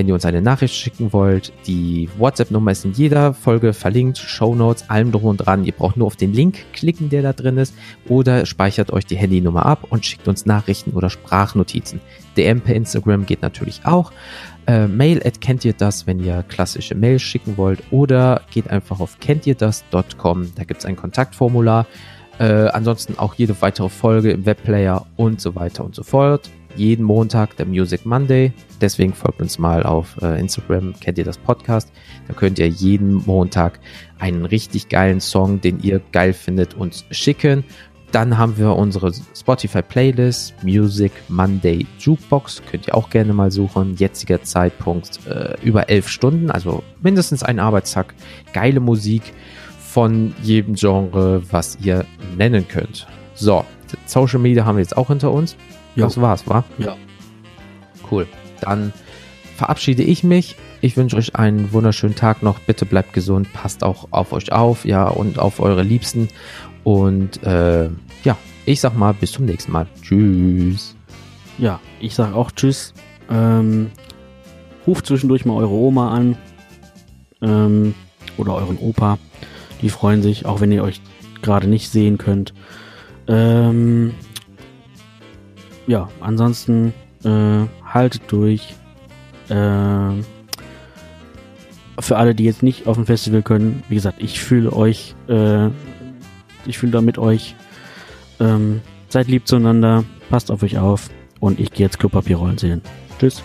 S2: Wenn ihr uns eine Nachricht schicken wollt, die WhatsApp-Nummer ist in jeder Folge verlinkt, Show Notes, allem drum und dran. Ihr braucht nur auf den Link klicken, der da drin ist, oder speichert euch die Handynummer ab und schickt uns Nachrichten oder Sprachnotizen. DM per Instagram geht natürlich auch. Äh, Mail at kennt ihr das, wenn ihr klassische Mails schicken wollt, oder geht einfach auf kennt ihr das.com. Da gibt es ein Kontaktformular. Äh, ansonsten auch jede weitere Folge im Webplayer und so weiter und so fort. Jeden Montag der Music Monday. Deswegen folgt uns mal auf äh, Instagram, kennt ihr das Podcast. Da könnt ihr jeden Montag einen richtig geilen Song, den ihr geil findet, uns schicken. Dann haben wir unsere Spotify Playlist, Music Monday Jukebox. Könnt ihr auch gerne mal suchen. Jetziger Zeitpunkt äh, über elf Stunden, also mindestens ein Arbeitstag. Geile Musik von jedem Genre, was ihr nennen könnt. So, Social Media haben wir jetzt auch hinter uns.
S3: Jo.
S2: Das war's, wa?
S3: Ja.
S2: Cool. Dann verabschiede ich mich. Ich wünsche euch einen wunderschönen Tag noch. Bitte bleibt gesund, passt auch auf euch auf, ja, und auf eure Liebsten. Und äh, ja, ich sag mal, bis zum nächsten Mal. Tschüss.
S3: Ja, ich sag auch Tschüss. Ähm, ruft zwischendurch mal eure Oma an. Ähm, oder euren Opa. Die freuen sich, auch wenn ihr euch gerade nicht sehen könnt. Ähm, ja, ansonsten äh, haltet durch. Ähm, für alle, die jetzt nicht auf dem Festival können, wie gesagt, ich fühle euch, äh, ich fühle da mit euch. Ähm, seid lieb zueinander, passt auf euch auf und ich gehe jetzt Klopapierrollen sehen. Tschüss.